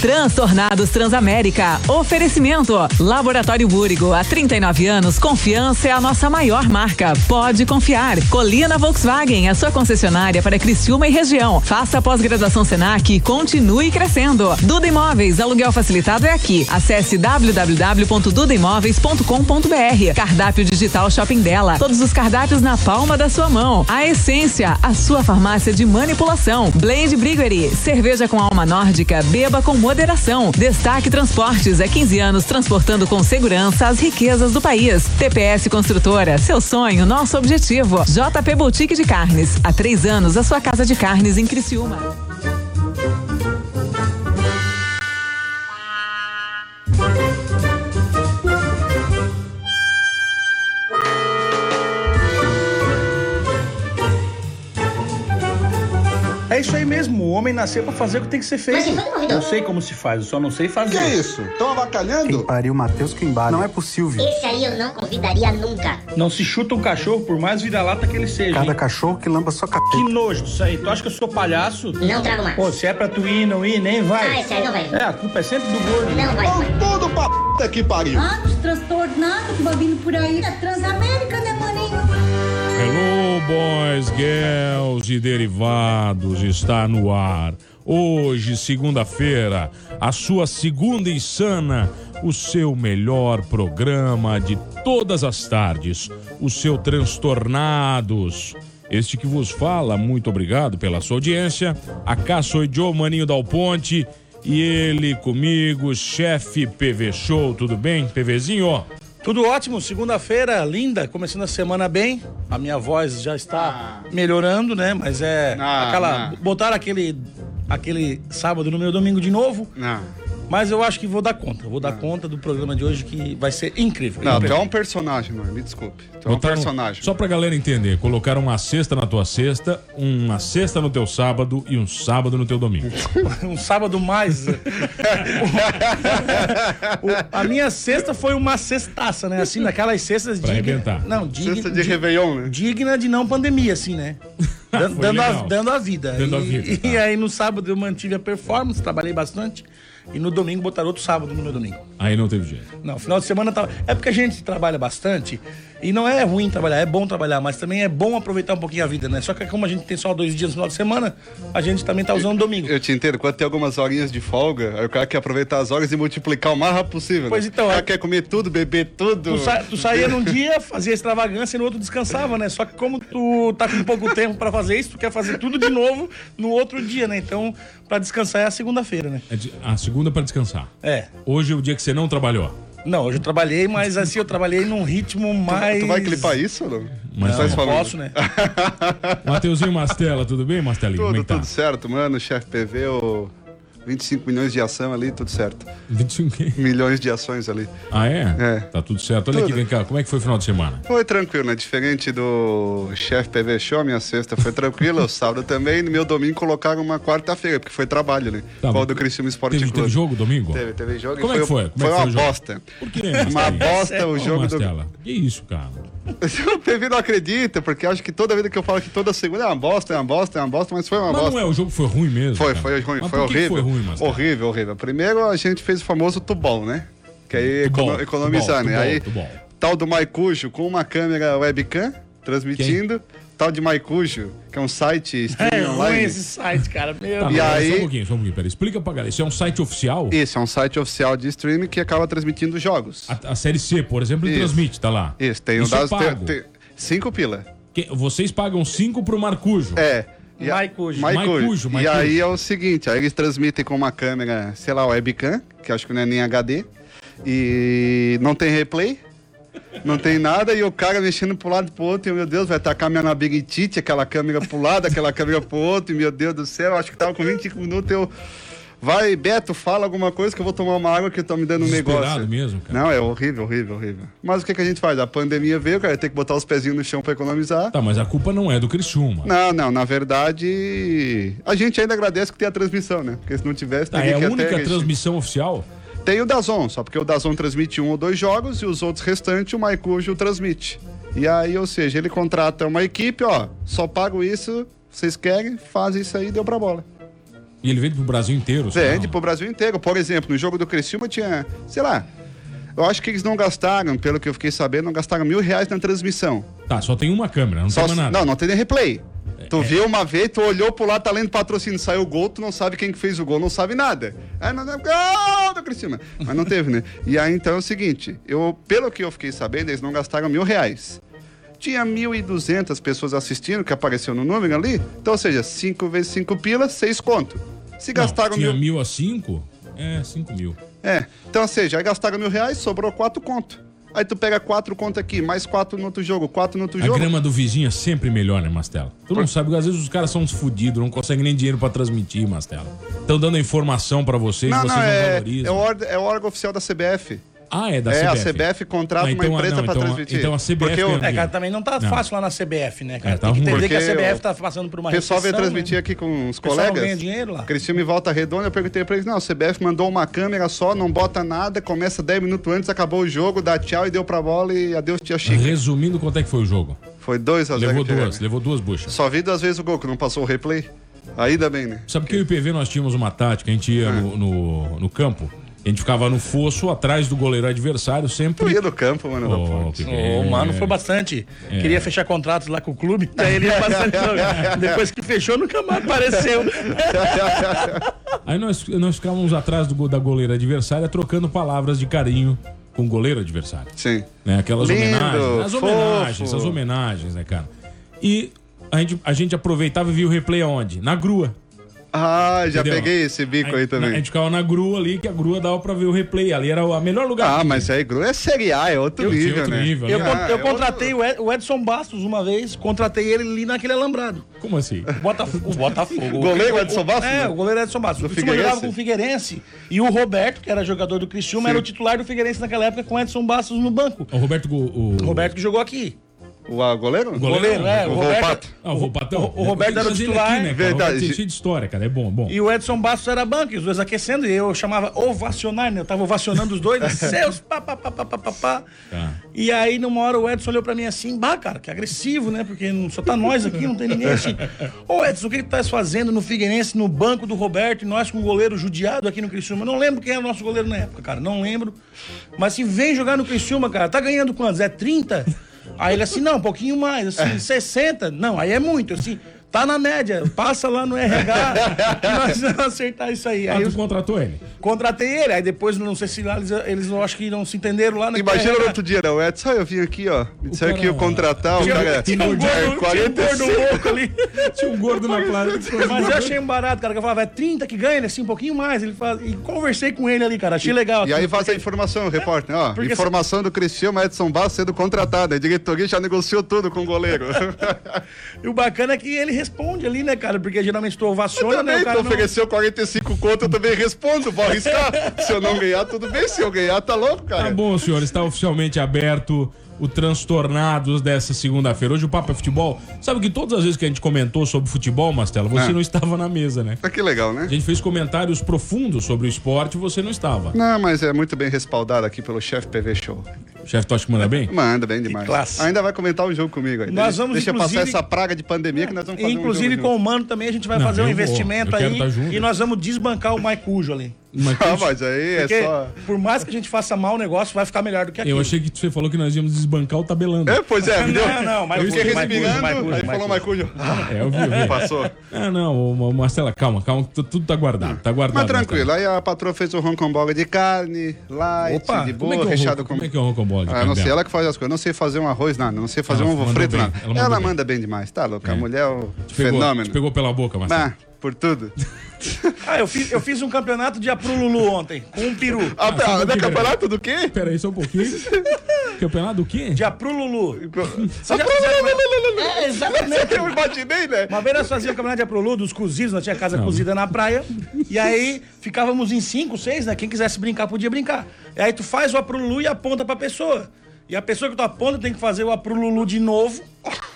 Transtornados Transamérica. Oferecimento. Laboratório Búrigo. Há 39 anos, confiança é a nossa maior marca. Pode confiar. Colina Volkswagen, a sua concessionária para Criciúma e região. Faça pós-graduação Senac e continue crescendo. Duda Imóveis, aluguel facilitado é aqui. Acesse www.dudaimóveis.com.br. Cardápio digital Shopping dela. Todos os cardápios na palma da sua mão. A Essência, a sua farmácia de manipulação. Blade Briguery, cerveja com alma nórdica, beba com moderação. Destaque Transportes, é 15 anos transportando com segurança as riquezas do país. TPS Construtora, seu sonho, nosso objetivo. JP Boutique de Carnes, há três anos a sua casa de carnes em Criciúma. É isso aí mesmo, o homem nasceu pra fazer o que tem que ser feito. Eu sei como se faz, eu só não sei fazer. Que é isso? Estão avacalhando? Pariu, Matheus Quimbara. Não é possível. Esse aí eu não convidaria nunca. Não se chuta um cachorro, por mais vira-lata que ele seja. Cada hein? cachorro que lamba sua capeta. Que nojo disso aí. Tu acha que eu sou palhaço? Não trago mais. Pô, se é pra tu ir, não ir, nem vai. Ah, esse aí não vai. É, a culpa é sempre do gordo. Não vai, vai. tudo pra puta que pariu. Ah, os transtornados que vai vindo por aí. É Transamérica, né, boys, girls e derivados, está no ar. Hoje, segunda-feira, a sua segunda insana, o seu melhor programa de todas as tardes, o seu Transtornados. Este que vos fala, muito obrigado pela sua audiência. Acá sou Joe Maninho Dal Ponte e ele comigo, chefe PV Show, tudo bem? PVzinho? Tudo ótimo, segunda-feira, linda, começando a semana bem. A minha voz já está melhorando, né? Mas é Ah, aquela. não. Botaram aquele, aquele sábado no meu domingo de novo. Não, Mas eu acho que vou dar conta. Vou dar conta do programa de hoje que vai ser incrível. não, tu é um personagem, mano. Me desculpe. Tu é um personagem. Só pra galera entender, colocaram uma sexta na tua sexta, uma sexta no teu sábado e um sábado no teu domingo. um sábado mais. A minha sexta foi uma cestaça, né? Assim, naquelas cestas Pra dignas. arrebentar. Não, digna, Cesta de Réveillon, né? digna de não pandemia, assim, né? Dando, a, dando a vida. Dando a e, vida, tá. e aí no sábado eu mantive a performance, trabalhei bastante. E no domingo botaram outro sábado no meu domingo. Aí não teve jeito. Não, final de semana tava. É porque a gente trabalha bastante e não é ruim trabalhar, é bom trabalhar, mas também é bom aproveitar um pouquinho a vida, né? Só que como a gente tem só dois dias no final de semana, a gente também tá usando domingo. Eu te entendo, quando tem algumas horinhas de folga, o cara quer aproveitar as horas e multiplicar o mais rápido possível. Pois né? então, O cara é- quer comer tudo, beber tudo. Tu, sa- tu saía num dia, fazia extravagância e no outro descansava, né? Só que como tu tá com pouco tempo pra fazer isso, tu quer fazer tudo de novo no outro dia, né? Então, pra descansar é a segunda-feira, né? É de- a segunda pra descansar. É. Hoje é o dia que você não trabalhou. Não, hoje eu trabalhei, mas assim, eu trabalhei num ritmo mais. Tu vai clipar isso ou não? Mas Tá Não, não posso, né? Mateuzinho Mastela, tudo bem, Mastelinho? Como é Tudo, que tá? tudo certo, mano. Chefe PV, o 25 milhões de ação ali, tudo certo. 25 quê? Milhões de ações ali. Ah, é? É. Tá tudo certo. Olha aqui, Tudo. vem cá. Como é que foi o final de semana? Foi tranquilo, né? Diferente do chefe PV Show, minha sexta foi tranquila, o sábado também, no meu domingo colocaram uma quarta-feira, porque foi trabalho, né? Tá, Qual do Criciúma Esporte Teve, Clube. teve jogo domingo? Teve, teve jogo Como e é que foi? Como é que uma foi o jogo? bosta. Por quê, Uma bosta o jogo do... Que isso, cara? O PV não acredita, porque acho que toda vida que eu falo que toda segunda é uma bosta, é uma bosta, é uma bosta, mas foi uma Mas bosta. não é, o jogo foi ruim mesmo. Foi, cara. foi ruim, Mas foi horrível. foi ruim, Mastela? horrível, horrível. Primeiro a gente fez o famoso tubão, né? Que aí Tubão, econo- economizar, tubão, né? aí tal do Maicujo com uma câmera webcam transmitindo, tal de Maicujo, que é um site É online. esse site, cara. Meu Tá, E Deus. mas aí- Só um pouquinho, só um pouquinho. Pera, explica pra galera. Isso é um site oficial? Esse é um site oficial de streaming que acaba transmitindo jogos. A, a Série C, por exemplo, ele Isso. transmite, tá lá. Isso, tem o Isso é tem- tem- cinco pila. Que- vocês pagam 5 pro Marcujo. É. E a- Maicujo. Maicujo. Maicujo, E aí é o seguinte, aí eles transmitem com uma câmera, sei lá, webcam, que acho que não é nem HD, e não tem replay, não tem nada, e o cara mexendo pro lado e pro outro, e meu Deus, vai tacar minha labirintite, aquela câmera pro lado, aquela câmera pro outro, e meu Deus do céu, acho que tava com 25 minutos, eu... Vai, Beto, fala alguma coisa que eu vou tomar uma água que estão me dando um negócio. mesmo, cara. Não, é horrível, horrível, horrível. Mas o que, que a gente faz? A pandemia veio, cara, tem que botar os pezinhos no chão pra economizar. Tá, mas a culpa não é do Criciúma. Não, não, na verdade, a gente ainda agradece que tem a transmissão, né? Porque se não tivesse, Tá, teria é a que única até... transmissão oficial? Tem o Dazon, só porque o Dazon transmite um ou dois jogos e os outros restantes o Maicujo transmite. E aí, ou seja, ele contrata uma equipe, ó, só pago isso, vocês querem, faz isso aí, deu pra bola. E ele vende pro Brasil inteiro. Vende pro Brasil inteiro. Por exemplo, no jogo do Criciúma tinha, sei lá, eu acho que eles não gastaram, pelo que eu fiquei sabendo, não gastaram mil reais na transmissão. Tá, só tem uma câmera, não Só tem mais nada. Não, não tem nem replay. É, Tu viu uma vez, tu olhou pro lado, tá lendo patrocínio, saiu o gol, tu não sabe quem que fez o gol, não sabe nada. Aí não é gol do Criciúma. Mas não teve, né? E aí então é o seguinte, eu, pelo que eu fiquei sabendo, eles não gastaram mil reais. Tinha 1.200 pessoas assistindo, que apareceu no número ali. Então, ou seja, 5 vezes 5 pilas, 6 conto. Se Não, gastaram tinha mil... mil a cinco? É, cinco mil. É, então, ou seja, aí gastaram mil reais, sobrou 4 conto. Aí tu pega 4 conto aqui, mais 4 no outro jogo, 4 no outro A jogo. grama do vizinho é sempre melhor, né, Mastela? Tu não sabe, às vezes os caras são uns fudidos, não conseguem nem dinheiro pra transmitir, Mastela. Estão dando informação pra vocês, Não, vocês não, não é, é, valorizam. o órgão, é órgão oficial da CBF. Ah, é da é, CBF. a CBF contrata Ah, então, uma empresa pra então, transmitir. Então a CBF Porque o- ganha É, cara, também não tá Não. fácil lá na CBF, né, cara? É, tá Tem que entender que a CBF tá passando por uma O pessoal veio recessão, transmitir né? aqui com os pessoal não colegas. ganha dinheiro lá. Cristiano e Volta Redonda, eu perguntei pra eles, não, a CBF mandou uma câmera só, não bota nada, começa 10 minutos antes, acabou o jogo, dá tchau e deu pra bola e adeus tia Chica. Resumindo, quanto é que foi o jogo? Foi 2 a 0 Levou duas, levou duas buchas. Só vi duas vezes o gol, que não passou o replay. Ainda bem, né? Sabe que eu e o PV nós tínhamos uma tática, a gente ia no, no, no campo, a gente ficava no fosso atrás do goleiro adversário, Eu sempre. ia no campo, mano. da Ô, ponte. PV, O mano foi bastante. Queria fechar contratos lá com o clube, daí ele ia bastante. Depois que fechou, nunca mais apareceu. Aí nós, nós ficávamos atrás do, da goleira adversária trocando palavras de carinho com o goleiro adversário. Sim. né? Aquelas Lindo, homenagens. As fofo. homenagens, as homenagens, né, cara? E a gente, a gente aproveitava e via o replay aonde? Na grua. Ah, já Entendeu? peguei esse bico aí, na- também. A gente ficava na grua ali, que a grua dava pra ver o replay. Ali era o melhor lugar. Ah, mas aí Gru é Série A, é outro Eu nível, outro né? nível, Eu, né? Ah, eu é contratei o Ed- o Edson Bastos uma vez, contratei ele ali naquele alambrado. Como assim? Botafogo. O Botafogo. Goleiro Edson Bastos? É, o goleiro Edson Bastos. O Criciúma Figueirense? jogava com o Figueirense. E o Roberto, que era jogador do Criciúma, era o titular do Figueirense naquela época com o Edson Bastos no banco. O Roberto. O, O Roberto que jogou aqui. O ah, goleiro? O goleiro, é, o o Roberto. Ah, o Volpatão. o- o Roberto era o titular. Aqui, né, Verdade. cheio de história, cara. É bom, é bom. E o Edson Bastos era banco, e os dois aquecendo, e eu chamava ovacionar, né? Eu tava ovacionando os dois, seus pá, pá, pá, pá, pá, pá, pá. Tá. E aí, numa hora, o Edson olhou pra mim assim, bah, cara, que agressivo, né? Porque só tá nós aqui, não tem ninguém assim. Ô, Edson, o que que tu tá fazendo no Figueirense, no banco do Roberto, e nós com o goleiro judiado aqui no Criciúma? Eu não lembro quem era o nosso goleiro na época, cara, não lembro. Mas assim, vem jogar no Criciúma, cara, tá ganhando quantos? É 30? Aí ele assim, não, um pouquinho mais, assim, 60? Não, aí é muito, assim... Tá na média, passa lá no RH e nós vamos acertar isso aí. Ah, Aí tu eu contratou ele. contratei ele, aí depois não sei se lá eles, eles eu acho que não se entenderam lá no Imagina no outro dia, né? O Edson, eu vim aqui, ó. Me disseram cara- que ia contratar, o cara. tinha um gordo, é tinha um 45. gordo louco ali. Tinha um gordo na placa. Mas eu achei um barato, cara, que eu falava, é 30 que ganha, ele assim, um pouquinho mais. Ele fala, e conversei com ele ali, cara, achei legal. E aí aquilo, vaza a porque- informação, repórter. Ó, Porque informação do Cristiano Edson Bastos sendo contratado. A diretoria já negociou tudo com o goleiro. E o bacana é que ele responde ali, né, cara? Porque geralmente tu ovaciona, né? O tu cara não... ofereceu 45 conto, eu também respondo. Vou arriscar. Se eu não ganhar, tudo bem. Se eu ganhar, tá louco, Tá cara. bom, senhor. Está oficialmente aberto o Transtornados dessa segunda-feira. Hoje o Papo é Futebol. Sabe que todas as vezes que a gente comentou sobre futebol, Mastela, você Ah. não estava na mesa, né? Ah, que legal, né? A gente fez comentários profundos sobre o esporte e você não estava. Não, mas é muito bem respaldado aqui pelo chefe PV Show. O chefe Totti manda bem? Manda bem demais. classe. Ainda vai comentar um jogo comigo aí. Nós deixa vamos, deixa inclusive- passar essa praga de pandemia que nós vamos fazer Inclusive um jogo com junto. o Mano também a gente vai Não, fazer um vou. investimento aí tá e nós vamos desbancar o Maicujo ali. Mas Ah, mas aí Porque é só... por mais que a gente faça mal o negócio, vai ficar melhor do que aqui. eu achei que você falou que nós íamos desbancar o tabelando. É, pois é, me deu... Não, não, mas eu fiquei respirando, aí falou Maicujo. É, eu vi, eu vi. Passou. Ah, não, Marcela, calma, calma, tudo tá guardado, tá guardado. Mas tranquilo, aí a patroa fez o ron com bola de carne, light, Opa, de Como é boa, que é recheado ronco- com... Como é que é o roncombole de Ah, eu não sei, ela que faz as coisas. Eu não sei fazer um arroz, nada. Não sei fazer um ovo frito, bem, nada. ela Ela, mandou bem. manda bem demais, tá louca? A É. mulher é o Te pegou, fenômeno. te pegou pela boca, Marcelo. Ah, por tudo. Ah, eu fiz, eu fiz um campeonato de Aprululu ontem, com um peru. Ah, pera, não é campeonato do quê? Pera aí só um pouquinho. Campeonato do quê? De Aprululu. Você Ah, já É, exatamente. Eu imaginei, né? Uma vez nós fazíamos o campeonato de Aprulu dos cozidos, nós tinha casa cozida na praia. E aí ficávamos em cinco, seis, né? Quem quisesse brincar podia brincar. E aí tu faz o Aprulu e aponta pra pessoa. E a pessoa que tu aponta tem que fazer o Aprululu de novo.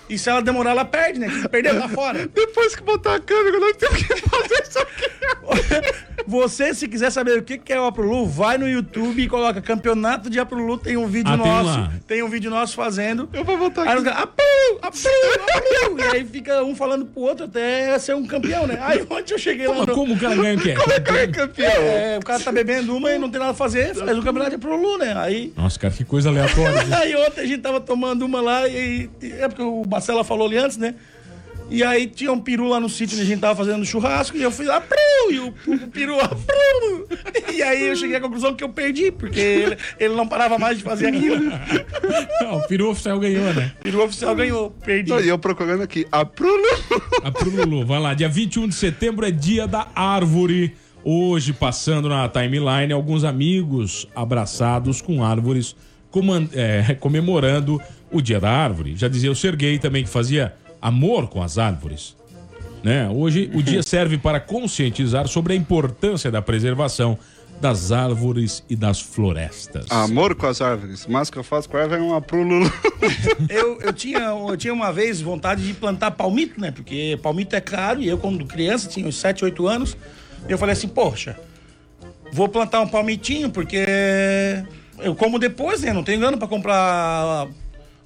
E se ela demorar, ela perde, né? Se perder, tá fora. Depois que botar a câmera, nós temos que fazer isso aqui. Você, se quiser saber o que que é o Aprolu, vai no YouTube e coloca Campeonato de Aprolu, tem um vídeo Ah, tem nosso. lá. Tem, um vídeo nosso fazendo. Eu vou botar Aí aqui. Aprolu, Aprolu. E aí fica um falando pro outro até ser um campeão, né? Aí ontem eu cheguei lá Mas no... como o cara ganha o quê? É campeão. É, o cara tá bebendo uma e não tem nada a fazer, faz o campeonato de Aprolu, né? Aí... Nossa, cara, que coisa aleatória. Aí ontem a gente tava tomando uma lá e. É porque o Marcelo falou ali antes, né? E aí tinha um peru lá no sítio onde a gente tava fazendo churrasco e eu fui lá, pru, e o, o peru, ah, pru. E aí eu cheguei à conclusão que eu perdi, porque ele, ele não parava mais de fazer aquilo. Não, o peru oficial ganhou, né? O peru oficial ganhou, perdi. E eu procurando aqui. A Bruno. A pro Lulu, vai lá. Dia 21 de setembro é dia da árvore. Hoje, passando na timeline, alguns amigos abraçados com árvores, é, comemorando o dia da árvore. Já dizia o Serguei também que fazia amor com as árvores. Né? Hoje, o dia serve para conscientizar sobre a importância da preservação das árvores e das florestas. Amor com as árvores. Mas que eu faço com a árvore é uma pro Lulu. Eu, eu, tinha, eu tinha uma vez vontade de plantar palmito, né? Porque palmito é caro e eu, quando criança, tinha uns 7, 8 anos, eu falei assim, poxa, vou plantar um palmitinho porque eu como depois, né? Não tenho grana pra comprar.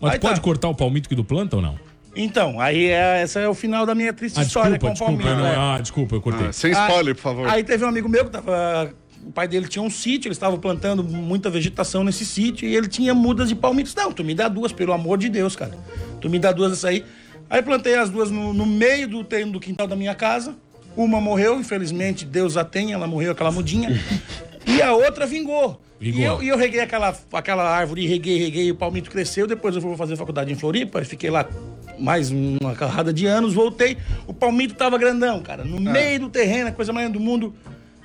Mas Aí pode tá. cortar o palmito que do planta ou não? Então, aí é, essa é o final da minha triste Ah, história desculpa, com o desculpa. palmito. eu não- né? ah, desculpa, eu cortei. Ah, sem spoiler, por favor. Aí teve um amigo meu que tava. O pai dele tinha um sítio, eles estavam plantando muita vegetação nesse sítio e ele tinha mudas de palmitos. Não, tu me dá duas, pelo amor de Deus, cara. Tu me dá duas dessa aí. Aí plantei as duas no, no meio do terreno do quintal da minha casa. Uma morreu, infelizmente, Deus a tem, ela morreu, aquela mudinha. e a outra vingou. Vingou. E eu, e eu reguei aquela, aquela árvore, reguei, reguei, o palmito cresceu. Depois eu fui fazer faculdade em Floripa, e fiquei lá mais uma carrada de anos, voltei. O palmito tava grandão, cara, no meio do terreno, a coisa mais do mundo.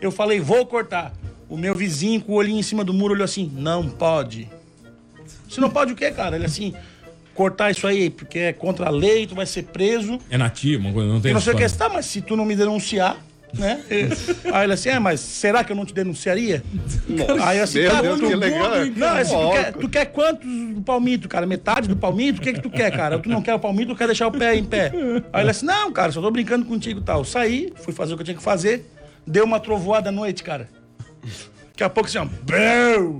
Eu falei, vou cortar. O meu vizinho, com o olhinho em cima do muro, olhou assim: não pode. Você não pode o quê, cara? Ele assim, cortar isso aí, porque é contra a lei, tu vai ser preso. É nativo, não tem E não sei o que, história. tá, mas se tu não me denunciar, né? Aí ele assim, é, mas será que eu não te denunciaria? Aí eu assim, Meu tá, Deus, que legal. Não, assim, tu, quer, tu quer quantos do palmito, cara? Metade do palmito? O que que tu quer, cara? Tu não quer o palmito, tu quer deixar o pé em pé? Aí ele assim, não, cara, só tô brincando contigo e tal. Saí, fui fazer o que eu tinha que fazer, deu uma trovoada à noite, cara. Daqui a pouco assim, ó,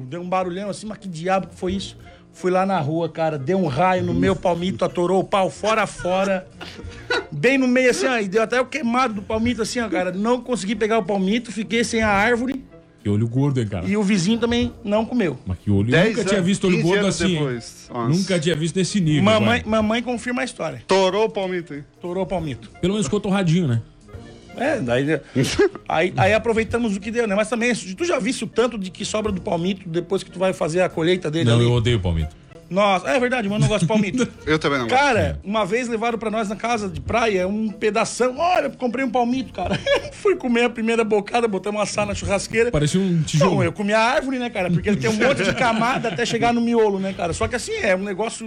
deu um barulhão assim, mas que diabo que foi isso? Fui lá na rua, cara, deu um raio no meu palmito, atorou o pau fora fora. Bem no meio assim, ó, e deu até o queimado do palmito assim, ó, cara. Não consegui pegar o palmito, fiquei sem a árvore Que olho gordo, hein, cara? e o vizinho também não comeu. Mas que olho. Dez nunca tinha anos, visto olho 15 gordo anos assim. hein? depois. Nossa. Nunca tinha visto nesse nível. Mamãe, mamãe confirma a história. Torou o palmito aí. Torou o palmito. Pelo menos ficou torradinho, né? É, daí. aí, aí aproveitamos o que deu, né? Mas também, tu já viste o tanto de que sobra do palmito depois que tu vai fazer a colheita dele Não, ali? eu odeio palmito. Nossa, é verdade, mano, não gosto de palmito. Eu também não gosto. Cara, uma vez levaram pra nós na casa de praia um pedação. Olha, eu comprei um palmito, cara. Fui comer a primeira bocada, botamos assar na churrasqueira. Parecia um tijolo. Não, eu comi a árvore, né, cara? Porque ele tem um monte de camada até chegar no miolo, né, cara? Só que assim, é um negócio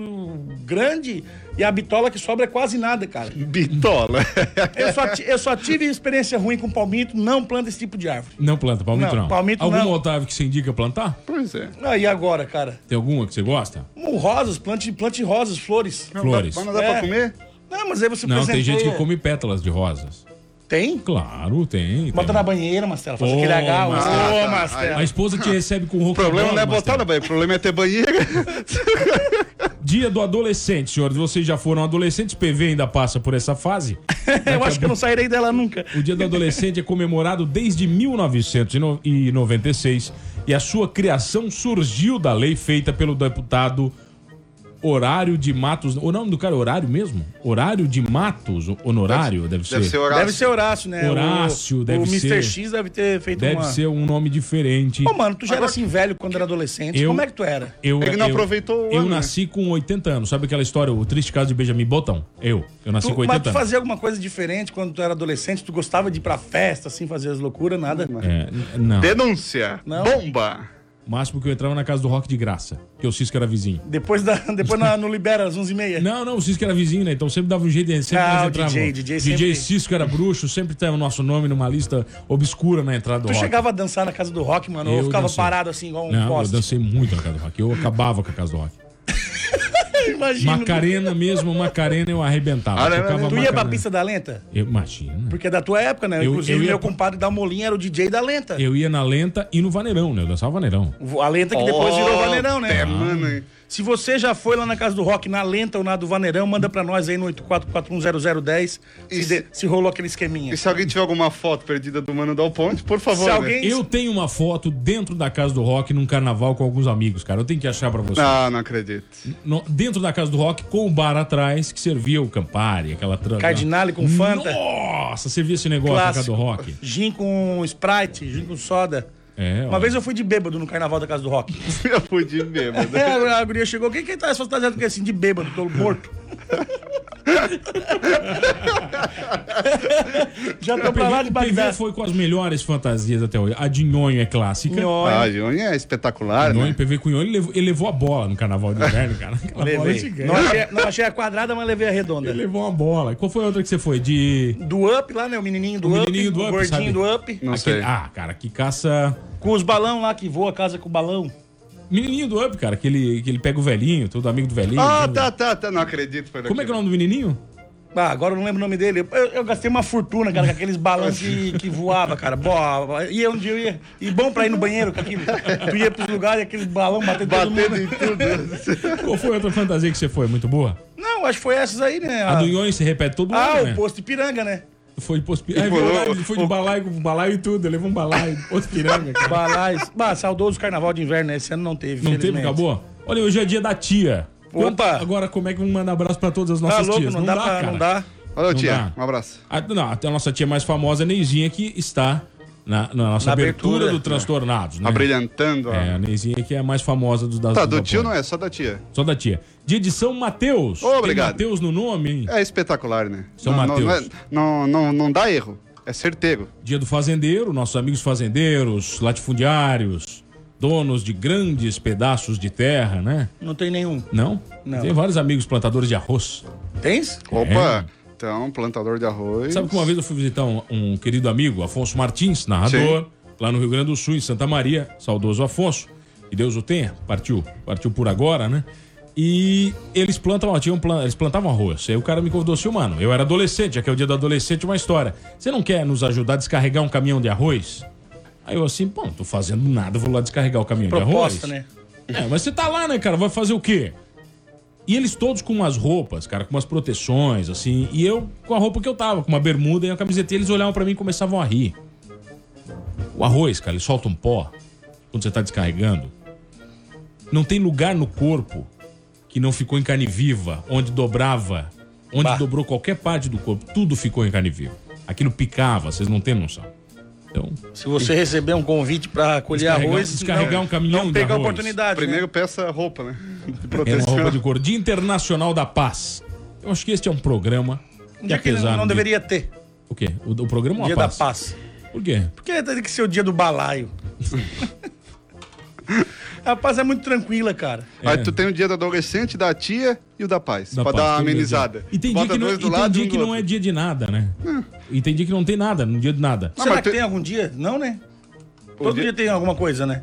grande e a bitola que sobra é quase nada, cara. Bitola. Eu só, eu só tive experiência ruim com palmito, não planta esse tipo de árvore. Não planta, palmito não. Não, palmito Alguma, não. Otávio, que você indica plantar? pois é. Ah, e agora, cara? Tem alguma que você gosta? Um rosas, plante, plante rosas, flores. Flores. Mas não dá É. pra comer? Não, mas aí você Não, tem presenteia. gente que come pétalas de rosas. Tem? Claro, tem. Bota tem. na banheira, Marcelo. Faz Ô, aquele agarro. Marcelo. Ô, tá. Marcelo. A esposa te recebe com O rock problema não é botar na banheira, o problema é ter banheira. Dia do adolescente, senhores. Vocês já foram adolescentes? PV ainda passa por essa fase? eu acho que eu não sairei dela nunca. O Dia do Adolescente é comemorado desde 1996 e a sua criação surgiu da lei feita pelo deputado Horário de Matos. O nome do cara é Horário mesmo? Horário de Matos Honorário, deve, Deve ser Horácio. Deve ser Horácio, né? Horácio, o, deve o ser. Mr. X deve ter feito Deve uma... ser um nome diferente. Ô, mano, tu já era assim velho quando era adolescente. Eu- Como é que tu era? Eu, Ele não eu- aproveitou o Eu ano, né? nasci com 80 anos. Sabe aquela história, o triste caso de Benjamin Button? Eu. Eu nasci Tu, com mas 80 tu anos. fazia alguma coisa diferente quando tu era adolescente? Tu gostava de ir pra festa, assim, fazer as loucuras? Nada? É, não. Denúncia. Não. Bomba. O máximo que eu entrava na casa do rock de graça. Que o Cisco era vizinho. Depois, da, depois na, no Libera, às 11h30. Não, não, o Cisco era vizinho, né? Então sempre dava um jeito de sempre Ah, entrávamos. DJ, DJ DJ sempre- Cisco era bruxo, sempre tava o nosso nome numa lista obscura na entrada do Tu rock. chegava a dançar na casa do rock, mano? Eu ou ficava dancei. parado assim, igual um Não, eu poste? dancei muito na casa do rock. Eu acabava com a casa do rock. Imagina. Macarena mesmo, Macarena eu arrebentava. Ah, não, Tocava não, Tu ia pra Macarena. pista da lenta? Eu, imagina. Porque é da tua época, né? Eu- Inclusive, eu ia meu pra- compadre da Molinha era o DJ da lenta. Eu ia na lenta e no vaneirão, né? Eu dançava vaneirão. A lenta que depois virou Vaneirão, né? É, mano, hein? Se você já foi lá na casa do rock, na lenta ou na do Vaneirão, manda pra nós aí no 84410010 se, de- se rolou aquele esqueminha. E se alguém tiver alguma foto perdida do Mano Dal Ponte, por favor. Se né? alguém- Eu tenho uma foto dentro da casa do rock num carnaval com alguns amigos, cara. Eu tenho que achar pra você. Ah, não acredito. No- dentro da casa do rock, com o bar atrás, que servia o Campari, aquela tranca. Cardinale com Fanta. Nossa, servia esse negócio na casa Clássico. do rock. Gin com Sprite, gin com soda. É, Uma ó. vez eu fui de bêbado no carnaval da casa do rock. Eu fui de bêbado. É, a guria chegou, quem que tá fantasiado com assim de bêbado, tô morto? Já tô pra lá de PV, o PV Bagdá. foi com as melhores fantasias até hoje. A de Nhonho é clássica. Nhonho. Ah, Johnny é espetacular, Nhonho, né? PV com Nhonho, ele levou, ele levou a bola no carnaval de inverno, cara. Aquela bola gigante. Não achei, não achei a quadrada, mas levei a redonda. Ele levou uma bola. Qual foi a outra que você foi? De. Do Up lá, né? O menininho do O Up. menininho do o Up, gordinho sabe? do Up. Não Aquele- sei. Ah, cara, que caça. Com os balão lá que voa a casa com o balão. Menininho do Up, cara, que ele, que ele pega o velhinho, todo amigo do velhinho. Ah, tá, tá, tá. Não acredito. Foi Como é que é o nome do menininho? Ah, agora eu não lembro o nome dele. Eu, eu gastei uma fortuna, cara, com aqueles balões que, que voava, cara. Boa, ia onde eu ia. E bom pra ir no banheiro com aquilo. Tu ia pros lugares e aqueles balões batendo todo Batendo mundo. em tudo. Qual foi a outra fantasia que você foi? Muito boa? Não, acho que foi essas aí, né? A do Nhonho se repete todo Ah, ano, o né? posto de piranga, né? Foi de posto piranga. É Pulou- verdade, ele foi de balaio, com balaio e tudo. Levou um balaio, posto piranga, cara. Balais. Bah, saudoso carnaval de inverno, né? Esse ano não teve. Não teve, acabou? Olha, hoje é dia da tia. Opa! Agora, como é que vamos mandar abraço pra todas as Tá nossas louco, tias? não, dá, pra. cara. Não dá. Olha, Não tia. dá. Um abraço. A, não, a nossa tia mais famosa, Neizinha, que está na, na nossa Na abertura, abertura. do Transtornados, né? Abrilhantando. ó. É, a Neizinha que é a mais famosa dos das Tá, do tio não é, só da tia. Só da tia. Dia de São Mateus. Ô, obrigado. Tem Mateus no nome, hein? É espetacular, né? São não, não, não, Mateus. é- não, não, não dá erro. É certeiro. Dia do fazendeiro, nossos amigos fazendeiros, latifundiários, donos de grandes pedaços de terra, né? Não tem nenhum. Não? Não. Tem vários amigos plantadores de arroz. Tens? Opa, então, plantador de arroz. Sabe que uma vez eu fui visitar um, um querido amigo, Afonso Martins, narrador, lá no Rio Grande do Sul, em Santa Maria, saudoso Afonso, que Deus o tenha, partiu, partiu por agora, né? E eles plantam, tinham, plan- eles plantavam arroz. Aí o cara me convidou assim, mano, eu era adolescente, já que é o dia do adolescente, uma história. Você não quer nos ajudar a descarregar um caminhão de arroz? Aí eu assim, pô, não tô fazendo nada, vou lá descarregar o caminhão Proposta, de arroz. né? É, mas você tá lá, né, cara? Vai fazer o quê? E eles todos com umas roupas, cara, com umas proteções, assim. E eu com a roupa que eu tava, com uma bermuda e uma camiseta. E eles olhavam pra mim e começavam a rir. O arroz, cara, ele solta um pó quando você tá descarregando. Não tem lugar no corpo que não ficou em carne viva, onde dobrava, onde Bah. dobrou qualquer parte do corpo. Tudo ficou em carne viva. Aquilo picava, vocês não têm noção. Então, Se você receber um convite pra colher Descarregar- arroz, descarregar não, um caminhão não pega a oportunidade. Primeiro né? peça roupa, né? De Era uma proteção. roupa de cor. Dia Internacional da Paz. Eu acho que este é um programa que, Um dia que apesar não, não de- deveria ter. O quê? O, o programa a Dia paz? da paz. Por quê? Porque tem que ser o dia do balaio. a paz é muito tranquila, cara. Aí tu tem o dia do adolescente, da tia e o da paz. Da pra paz, dar uma amenizada. E tem dia que não, do tem lado dia um que não é dia de nada, né? E tem dia que não tem nada, no dia de nada. Não, Será mas que tu- tem algum dia? Não, né? Todo dia- dia tem alguma coisa, né?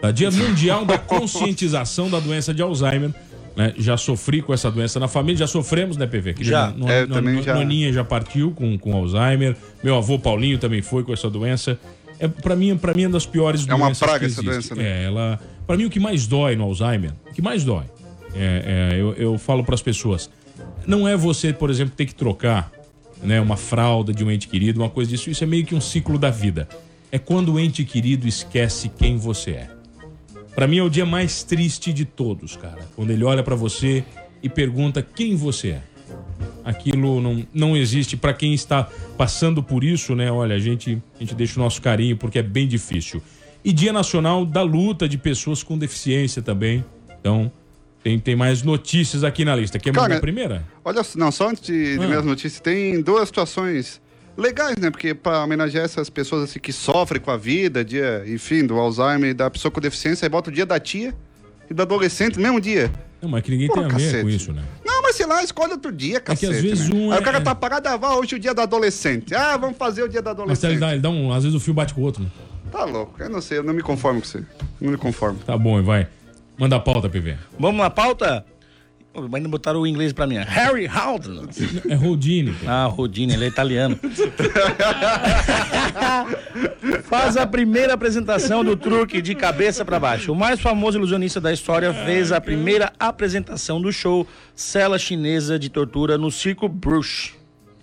Tá? Dia Mundial da Conscientização da Doença de Alzheimer. Né? Já sofri com essa doença na família, já sofremos, né, PV? Que Já. No, É, no- também no- já. Noninha já partiu com, com Alzheimer. Meu avô Paulinho também foi com essa doença. É, pra, mim, pra mim é uma das piores É uma doenças praga que essa doença, né? É, ela... Pra mim, o que mais dói no Alzheimer, o que mais dói, é, é, eu, eu falo pras pessoas, não é você, por exemplo, ter que trocar né, uma fralda de um ente querido, uma coisa disso. Isso é meio que um ciclo da vida. É quando o ente querido esquece quem você é. Pra mim é o dia mais triste de todos, cara. Quando ele olha pra você e pergunta quem você é. Aquilo não, não existe Pra quem está passando por isso, né? Olha, a gente, a gente deixa o nosso carinho porque é bem difícil. E Dia Nacional da Luta de Pessoas com Deficiência também. Então, tem, tem mais notícias aqui na lista. Quer mandar a primeira? Olha, só- não, só antes de, de Ah. minhas notícias, tem duas situações legais, né? Porque para homenagear essas pessoas assim, que sofrem com a vida, dia, enfim, do Alzheimer e da pessoa com deficiência, aí bota o dia da tia e do adolescente no mesmo dia. Não, mas que ninguém Porra, tem a ver cacete. com isso, né? Não, mas sei lá, escolhe outro dia, cacete. às vezes né? um Aí é- o cara tá parado, ah, hoje é o dia do adolescente. Ah, vamos fazer o dia do Mas ele adolescente. dá, ele dá um. Às vezes o fio bate com o outro. né? Tá louco, eu não sei, eu não me conformo com você. Não me conformo. Tá bom, vai. Manda a pauta, PV. Vamos na pauta? Ainda botaram o inglês pra mim. Harry Haldon. É Rodine. Ah, Rodine, ele é italiano. Faz a primeira apresentação do truque de cabeça pra baixo. O mais famoso ilusionista da história fez a primeira apresentação do show Cela Chinesa de Tortura no Circo Brush.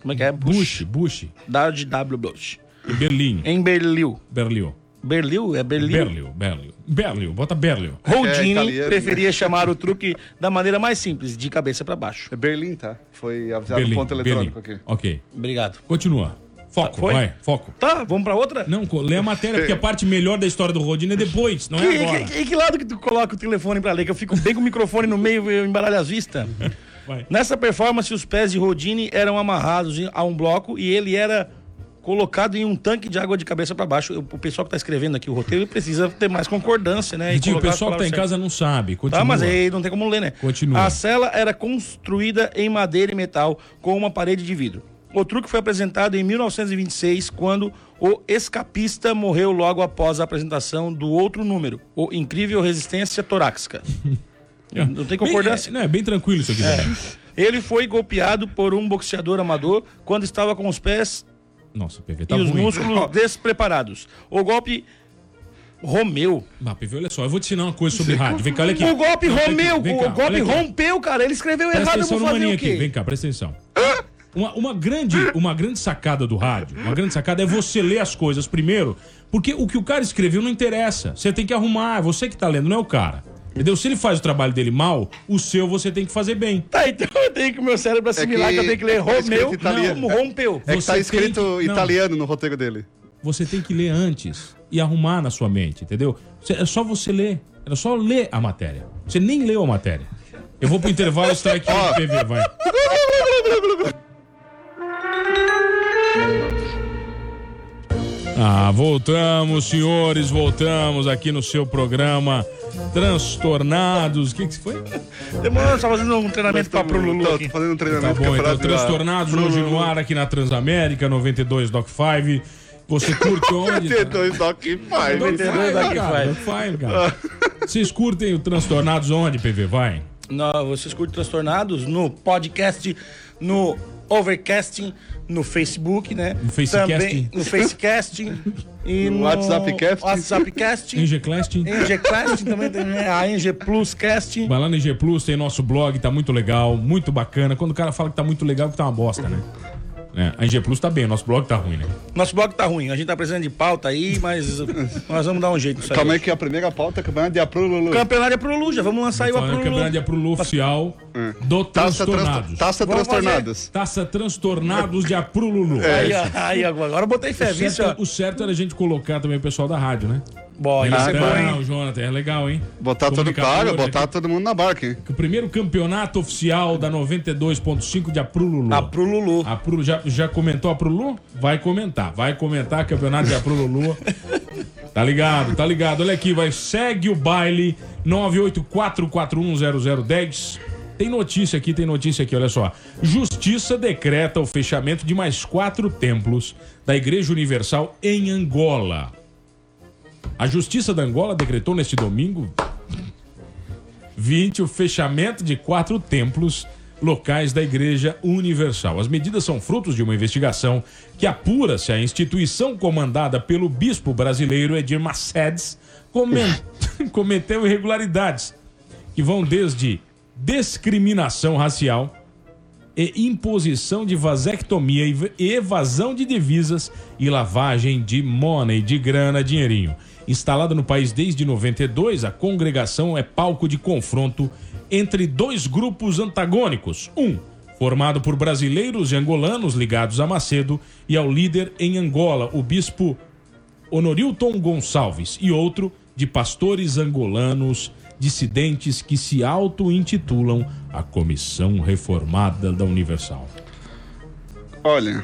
Como é que é? Bush, Bush. W Bush. Em Berlim. Em Berlil. Berlioz. Berlil? É Berlil? Berlioz, Berlioz. Berlioz, bota Berlioz. É Houdini italiano, preferia chamar o truque da maneira mais simples, de cabeça pra baixo. É Berlim, tá? Foi avisado no Berlim, ponto eletrônico Berlim. aqui. Ok. Obrigado. Continua. Foco, Foi? vai, foco. Tá, vamos pra outra? Não, lê a matéria, porque a parte melhor da história do Rodine é depois, não é Que, agora. que, que lado que tu coloca o telefone pra ler? Que eu fico bem com o microfone no meio e eu embaralho as vistas. Vai. Nessa performance, os pés de Rodine eram amarrados a um bloco e ele era colocado em um tanque de água de cabeça pra baixo. O pessoal que tá escrevendo aqui o roteiro precisa ter mais concordância, né? E Vitinho, o pessoal que tá em casa não sabe. Continua. Tá, mas aí não tem como ler, né? Continua. A cela era construída em madeira e metal com uma parede de vidro. O truque foi apresentado em 1926, quando o escapista morreu logo após a apresentação do outro número, o Incrível Resistência Torácica. Não tem concordância. Bem, é, não, é bem tranquilo isso aqui. também. Ele foi golpeado por um boxeador amador quando estava com os pés Nossa, PV tá e os ruim. músculos despreparados. O golpe Romeu. Ah, PV, olha só, eu vou te ensinar uma coisa sobre rádio. Vem cá, olha aqui. O golpe Não, Romeu, vem o cá, golpe rompeu, cara. Ele escreveu Presta errado, eu vou fazer o quê? aqui, vem cá, presta atenção. Uma, uma grande, uma grande sacada do rádio, uma grande sacada é você ler as coisas primeiro, porque o que o cara escreveu não interessa. Você tem que arrumar, é você que tá lendo, não é o cara. Entendeu? Se ele faz o trabalho dele mal, o seu você tem que fazer bem. Tá, então eu tenho que o meu cérebro assimilar que, que eu tenho que ler tá escrito Romeu, italiano. como rompeu. É que Você tá escrito que- não. italiano no roteiro dele. Você tem que ler antes e arrumar na sua mente, entendeu? É só você ler. Era só ler a matéria. Você nem leu a matéria. Eu vou pro intervalo e aqui no PV, vai. Ah, voltamos, senhores, voltamos aqui no seu programa Transtornados. O que que foi? Demorou, só fazendo um treinamento pra pro Lulu Tô, aqui. tô fazendo um Tá treinamento bom, então Transtornados pro- hoje no ar aqui na Transamérica 92 Doc 5. Você curte onde? T2 Doc 5. Doc 5, 92 Doc cara, Doc 5, cara. Vocês curtem o Transtornados onde, PV? Vai. Não, vocês curtem Transtornados no podcast, no Overcasting, no Facebook, né? No Facecasting. Também no Facecasting e No no. WhatsAppcasting. Engeclasting. Engeclasting também tem né? a Eng Plus Casting. Vai lá no IG Plus, tem nosso blog, tá muito legal, muito bacana. Quando o cara fala que tá muito legal, que tá uma bosta, né? É, a IG Plus tá bem, o nosso blog tá ruim, né? Nosso blog tá ruim, a gente tá precisando de pauta aí, mas nós vamos dar um jeito nisso aí. Calma aí que a primeira pauta é campeonato de Apro Lulu. Campeonato é pro Lulu, já vamos lançar aí o Falando Apro que a Lulu. verdade é oficial do Taça, Transtornados. trans, taça Vamos transtornadas. Taça Transtornados de Aprululu. Aí, ó, aí, agora eu botei fé, O certo, ó. o certo era a gente colocar também o pessoal da rádio, né? Bom, ia ser bom, Jonathan, é legal, hein? Botar todo né? botar todo mundo na barca, hein? Que O primeiro campeonato oficial da 92.5 de Aprululu. Apro Lulu. Apru, já, já comentou a Prulu? Vai comentar. Vai comentar campeonato de Aprululu. Tá ligado, tá ligado. Olha aqui, vai. Segue o baile 984410010. Tem notícia aqui, tem notícia aqui, olha só. Justiça decreta o fechamento de mais quatro templos da Igreja Universal em Angola. A Justiça da Angola decretou neste domingo 20 o fechamento de quatro templos locais da Igreja Universal. As medidas são frutos de uma investigação que apura se a instituição comandada pelo bispo brasileiro Edir Macedes cometeu irregularidades que vão desde discriminação racial e imposição de vasectomia e evasão de divisas e lavagem de money, de grana, dinheirinho. Instalada no país desde 92, a congregação é palco de confronto entre dois grupos antagônicos. Um, formado por brasileiros e angolanos ligados a Macedo e ao líder em Angola, o bispo Honorilton Gonçalves, e outro de pastores angolanos dissidentes que se auto-intitulam a Comissão Reformada da Universal. Olha,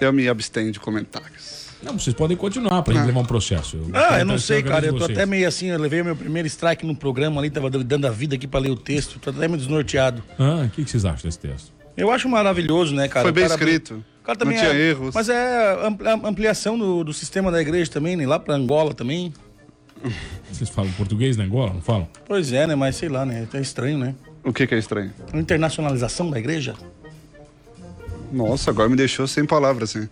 eu me abstenho de comentários. Não, vocês podem continuar pra gente levar um processo. Eu Ah, eu não sei, cara. Eu tô vocês. até meio assim, eu levei meu primeiro strike no programa ali, tava dando a vida aqui pra ler o texto. Tô até meio desnorteado. Ah, o que, que vocês acham desse texto? Eu acho maravilhoso, né, cara? Foi bem cara- escrito. o cara Não também tinha é- erros. Mas é ampli- ampliação do, do sistema da igreja também, né? Lá pra Angola também. Vocês falam português na Angola, não falam? Pois é, né? Mas sei lá, né? É estranho, né? O que que é estranho? Internacionalização da igreja? Nossa, agora me deixou sem palavras, assim.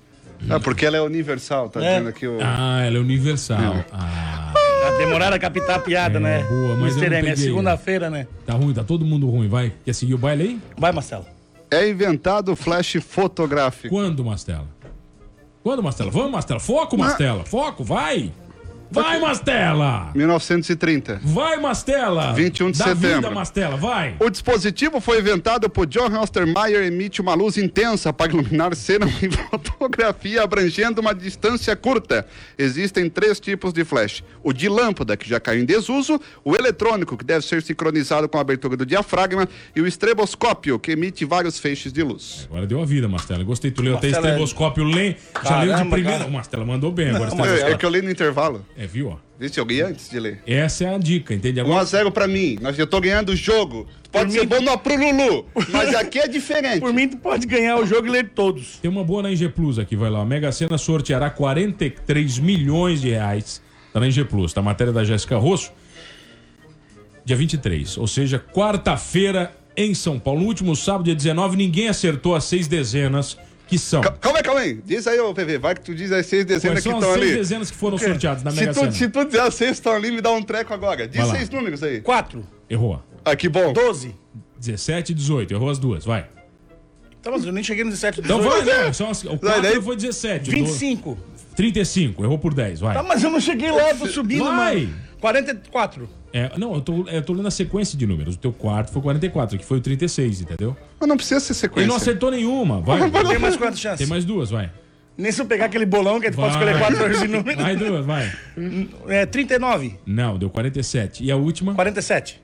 Ah, porque ela é universal, tá É. dizendo aqui o... Ah, ela é universal. Ah, Ah, Demoraram a captar a piada, É, né? boa, mas não M, é segunda-feira, né? tá ruim, tá todo mundo ruim. Vai. Quer seguir o baile aí? Vai, Marcelo. É inventado o flash fotográfico. Quando, Mastela? Quando, Mastela? Vamos, Mastela. Foco, Mastela. Foco, vai. Vai, Mastela. 1930. Vai, Mastela. 21 de Dá setembro. vida, Mastela, vai. O dispositivo foi inventado por John Ostermeyer e emite uma luz intensa para iluminar cena em fotografia abrangendo uma distância curta. Existem três tipos de flash. O de lâmpada, que já caiu em desuso, o eletrônico, que deve ser sincronizado com a abertura do diafragma, e o estreboscópio, que emite vários feixes de luz. Agora deu a vida, Mastela. Gostei. Tu leu até é- estroboscópio, lê. Já leu de primeira. cara. O Mastela mandou bem agora. Não, É, é que eu li no intervalo. É, viu, ó. Vixe, eu li antes de ler. Essa é a dica, entende? 1 Agora, a 0 pra mim. Eu tô ganhando o jogo. Pode ser bom no pro Lulu, mas aqui é diferente. Por mim, tu pode ganhar o jogo e ler todos. Tem uma boa na Ing Plus aqui, vai lá. A Mega Sena sorteará 43 milhões de reais. Tá na Ing Plus, tá? Matéria da Jéssica Rosso. Dia 23, ou seja, quarta-feira em São Paulo. No último sábado, dia 19, ninguém acertou as seis dezenas que são. Ca- Calma aí, calma aí. Diz aí, ô PV. Vai que tu diz as seis Quais dezenas que são as estão seis ali. dezenas que foram sorteadas na Se Mega tu, Sena? se tu dizer as seis estão ali, me dá um treco agora. Diz seis números aí. 4, Errou. Ah, que bom. 12. 17 e 18, errou as duas, vai. Tá, mas eu nem cheguei no 17, Então 18. vai, não. Só o 4 daí- foi 17. o do- 25. 35, errou por 10, vai. Tá, mas eu não cheguei lá, tô subindo, Vai. mano. 44. É, não, eu tô, eu tô lendo a sequência de números. O teu quarto foi 44, que foi o 36, entendeu? Mas não precisa ser Ele sequência. não acertou nenhuma. Vai. Tem mais quantas chances? Tem mais duas, vai. Nem se eu pegar aquele bolão que a gente pode escolher 14 números. Mais duas, vai. É 39. Não, deu 47. E a última? 47.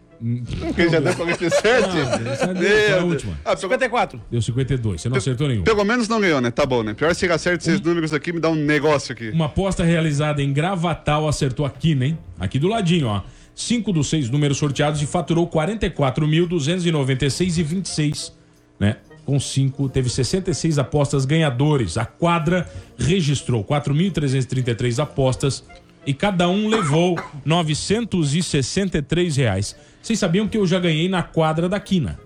Porque já deu 47. Não, essa deu, foi a Deus. última. Ah, pelo, 54. Deu 52. Você não acertou nenhum. pelo menos não ganhou, né? Tá bom, né? Pior se acerta esses números aqui, me dá um negócio aqui. Uma aposta realizada em Gravatal acertou aqui, né? Aqui do ladinho, ó. Cinco dos seis números sorteados e faturou 44.296,26, né? Com cinco, teve 66 apostas ganhadores. A quadra registrou 4.333 apostas e cada um levou 963 reais. Vocês sabiam que eu já ganhei na quadra da Quina?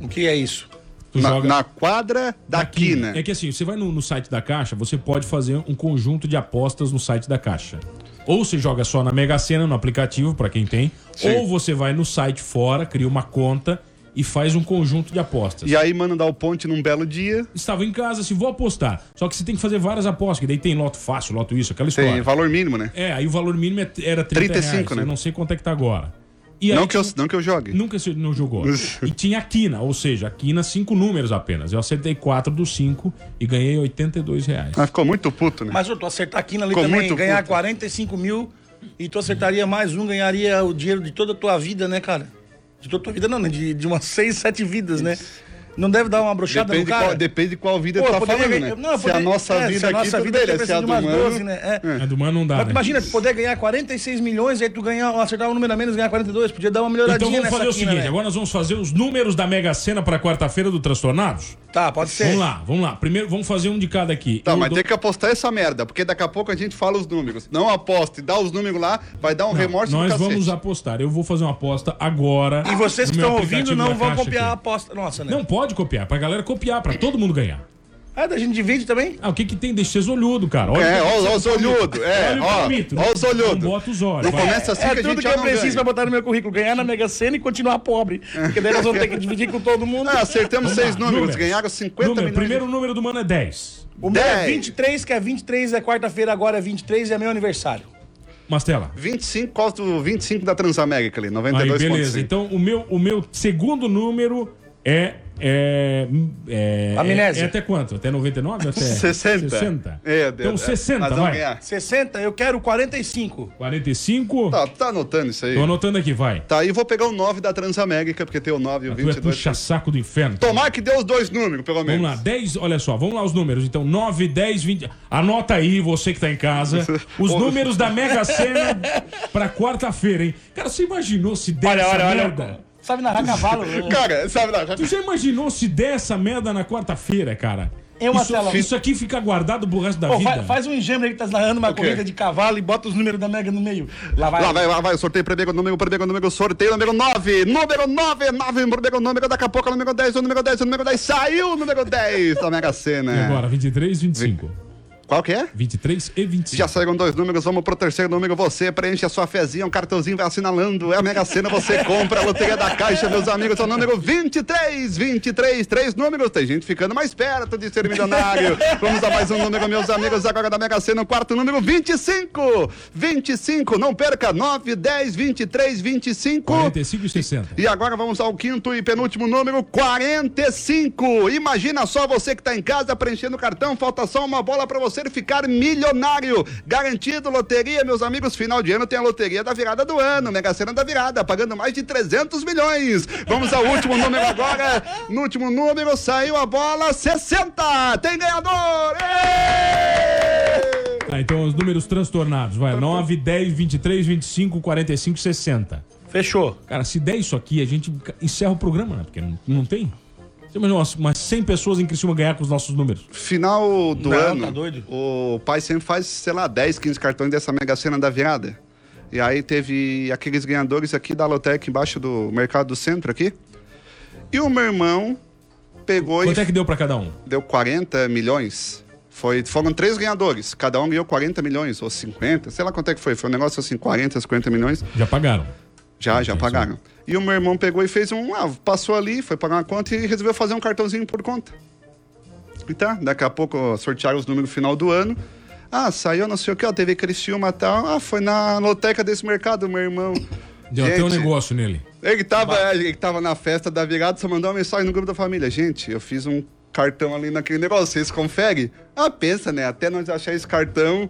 O que é isso? Na, na quadra da quina. É que assim, você vai no, no site da Caixa, você pode fazer um conjunto de apostas no site da Caixa. Ou você joga só na Mega Sena, no aplicativo, pra quem tem, Sim. ou você vai no site fora, cria uma conta e faz um conjunto de apostas. E aí, mano, dá o ponte num belo dia. Estava em casa, se vou apostar. Só que você tem que fazer várias apostas, que daí tem loto fácil, loto isso, aquela Tem história. valor mínimo, né? É, aí o valor mínimo é- era 30 35, reais. né? Eu não sei quanto é que tá agora. E aí Não que, eu, não que eu jogue. Nunca se- não jogou. e tinha a quina, ou seja, a quina, cinco números apenas. Eu acertei quatro dos cinco e ganhei 82 reais. Mas ficou muito puto, né? Mas ô, tu acertar aqui ali Ficou também, muito ganhar puto. 45 mil e tu acertaria mais um, ganharia o dinheiro de toda a tua vida, né, cara? De toda a tua vida não, né? De, de umas 6, 7 vidas, né? Não deve dar uma brochada Depende, no cara? qual, depende de qual vida Pô, tu tá poderia falando, ganhar- né? não, se a nossa é, vida se a aqui, nossa tudo vida né? Se a de do mano... 12, né? É. A do mano não dá, Mas né? imagina, tu poder ganhar 46 milhões e aí tu ganhar, acertar um número a menos e ganhar 42. Podia dar uma melhoradinha Então vamos fazer o seguinte: né? agora nós vamos fazer os números da Mega Sena para quarta-feira do Transtornados? Tá, pode ser. Vamos lá, vamos lá. Primeiro vamos fazer um de cada aqui. Tá, Eu mas dou- tem que apostar essa merda, porque daqui a pouco a gente fala os números. Não aposta e dá os números lá, vai dar um remorso Nós vamos apostar. Eu vou fazer uma aposta agora. E vocês que estão ouvindo não vão copiar a aposta. Nossa, né? Não pode copiar, pra galera copiar, pra todo mundo ganhar. Ah, da gente divide também? Ah, o que que tem? Vocês olhudo, cara. Olha É, o ó, ó os olhudos. É, Olha os olhudos. Não bota os olhos. Não começa assim é que a tudo gente que já eu preciso ganha. pra botar no meu currículo. Ganhar na Mega Sena e continuar pobre. Porque daí nós vamos ter que dividir com todo mundo. Ah, acertamos Vamos seis lá, números, números. ganharam 50 Número, milhões. primeiro número do mano é 10. O meu é Dez. 23, que é 23, é quarta-feira, agora é 23 e é meu aniversário. Mastela. 25, qual do 25 da Transamérica ali, Aí, 92,5. beleza. Então, o meu, o meu segundo número é. É, é, Amnésia. é, é até quanto? Até 99? Até 60. 60. É, Deus, então, é. 60, Nós vamos vai. ganhar. 60, eu quero 45. 45. Tá, tá anotando isso aí. Tô anotando aqui, vai. Tá, e vou pegar o 9 da Transamérica, porque tem o 9 e o Tu é 22. puxa-saco do inferno. Tomar que dê os dois números, pelo menos. Vamos lá, 10, olha só, vamos lá os números. Então, 9, 10, 20. Anota aí, você que tá em casa, os números da Mega Sena pra quarta-feira, hein? Cara, você imaginou se der Olha, essa olha, merda? olha. Sabe narrar cavalo? Cara, sabe lá, já... Tu já imaginou se der essa merda na quarta-feira, cara? Eu, Isso, Marcelo. isso aqui fica guardado pro resto da Ô, vida. fa- faz um engenho aí que tá narrando uma corrida de cavalo e bota os números da Mega no meio. Lá vai. Lá vai, lá vai, o sorteio primeiro número, primeiro número, sorteio número 9, número 9, 9, primeiro número, daqui a pouco é o número 10, o número 10, o número 10, saiu o número 10 da Mega E Sena. agora, 23, 25. Qual que é? 23 e 25. Já saíram dois números, vamos pro terceiro número. Você preenche a sua fezinha, um cartãozinho vai assinalando. É a Mega Sena, você compra a loteria da Caixa, meus amigos. É o número 23, 23, três números. Tem gente ficando mais perto de ser milionário. Vamos a mais um número, meus amigos. Agora da Mega Sena, o quarto número 25. 25, não perca. 9, 10, 23, 25. 45 e 60. E agora vamos ao quinto e penúltimo número, 45. Imagina só você que está em casa preenchendo o cartão, falta só uma bola para você ficar milionário. Garantido loteria, meus amigos, final de ano tem a loteria da virada do ano, Mega Sena da virada, pagando mais de 300 milhões. Vamos ao último número agora. No último número saiu a bola 60. Tem ganhador! Êêêê! Ah, então os números transtornados. Vai, 9, 10, 23, 25, 45 e 60. Fechou. Cara, se der isso aqui, a gente encerra o programa, né? Porque não, não tem. Você imagina umas, umas 100 pessoas em Criciúma ganhar com os nossos números. Final do Não, ano, tá doido. o pai sempre faz, sei lá, 10, 15 cartões dessa Mega Sena da virada. E aí teve aqueles ganhadores aqui da Lotec embaixo do Mercado do Centro aqui. E o meu irmão pegou Quanto e é que deu pra cada um? deu 40 milhões. Foi, foram três ganhadores, cada um ganhou 40 milhões, ou 50, sei lá quanto é que foi. Foi um negócio assim, 40, 50 milhões. Já pagaram. Já, já pagaram. E o meu irmão pegou e fez um. Ah, passou ali, foi pagar uma conta e resolveu fazer um cartãozinho por conta. E tá, daqui a pouco sortearam os números no final do ano. Ah, saiu não sei o que, ó, TV Criciúma e tal. Ah, foi na loteca desse mercado, meu irmão. Deu até um Gente, negócio nele. Ele tava, ele tava na festa da virada, só mandou uma mensagem no grupo da família. Gente, eu fiz um cartão ali naquele negócio, vocês conferem? Ah, pensa, né? Até nós achar esse cartão.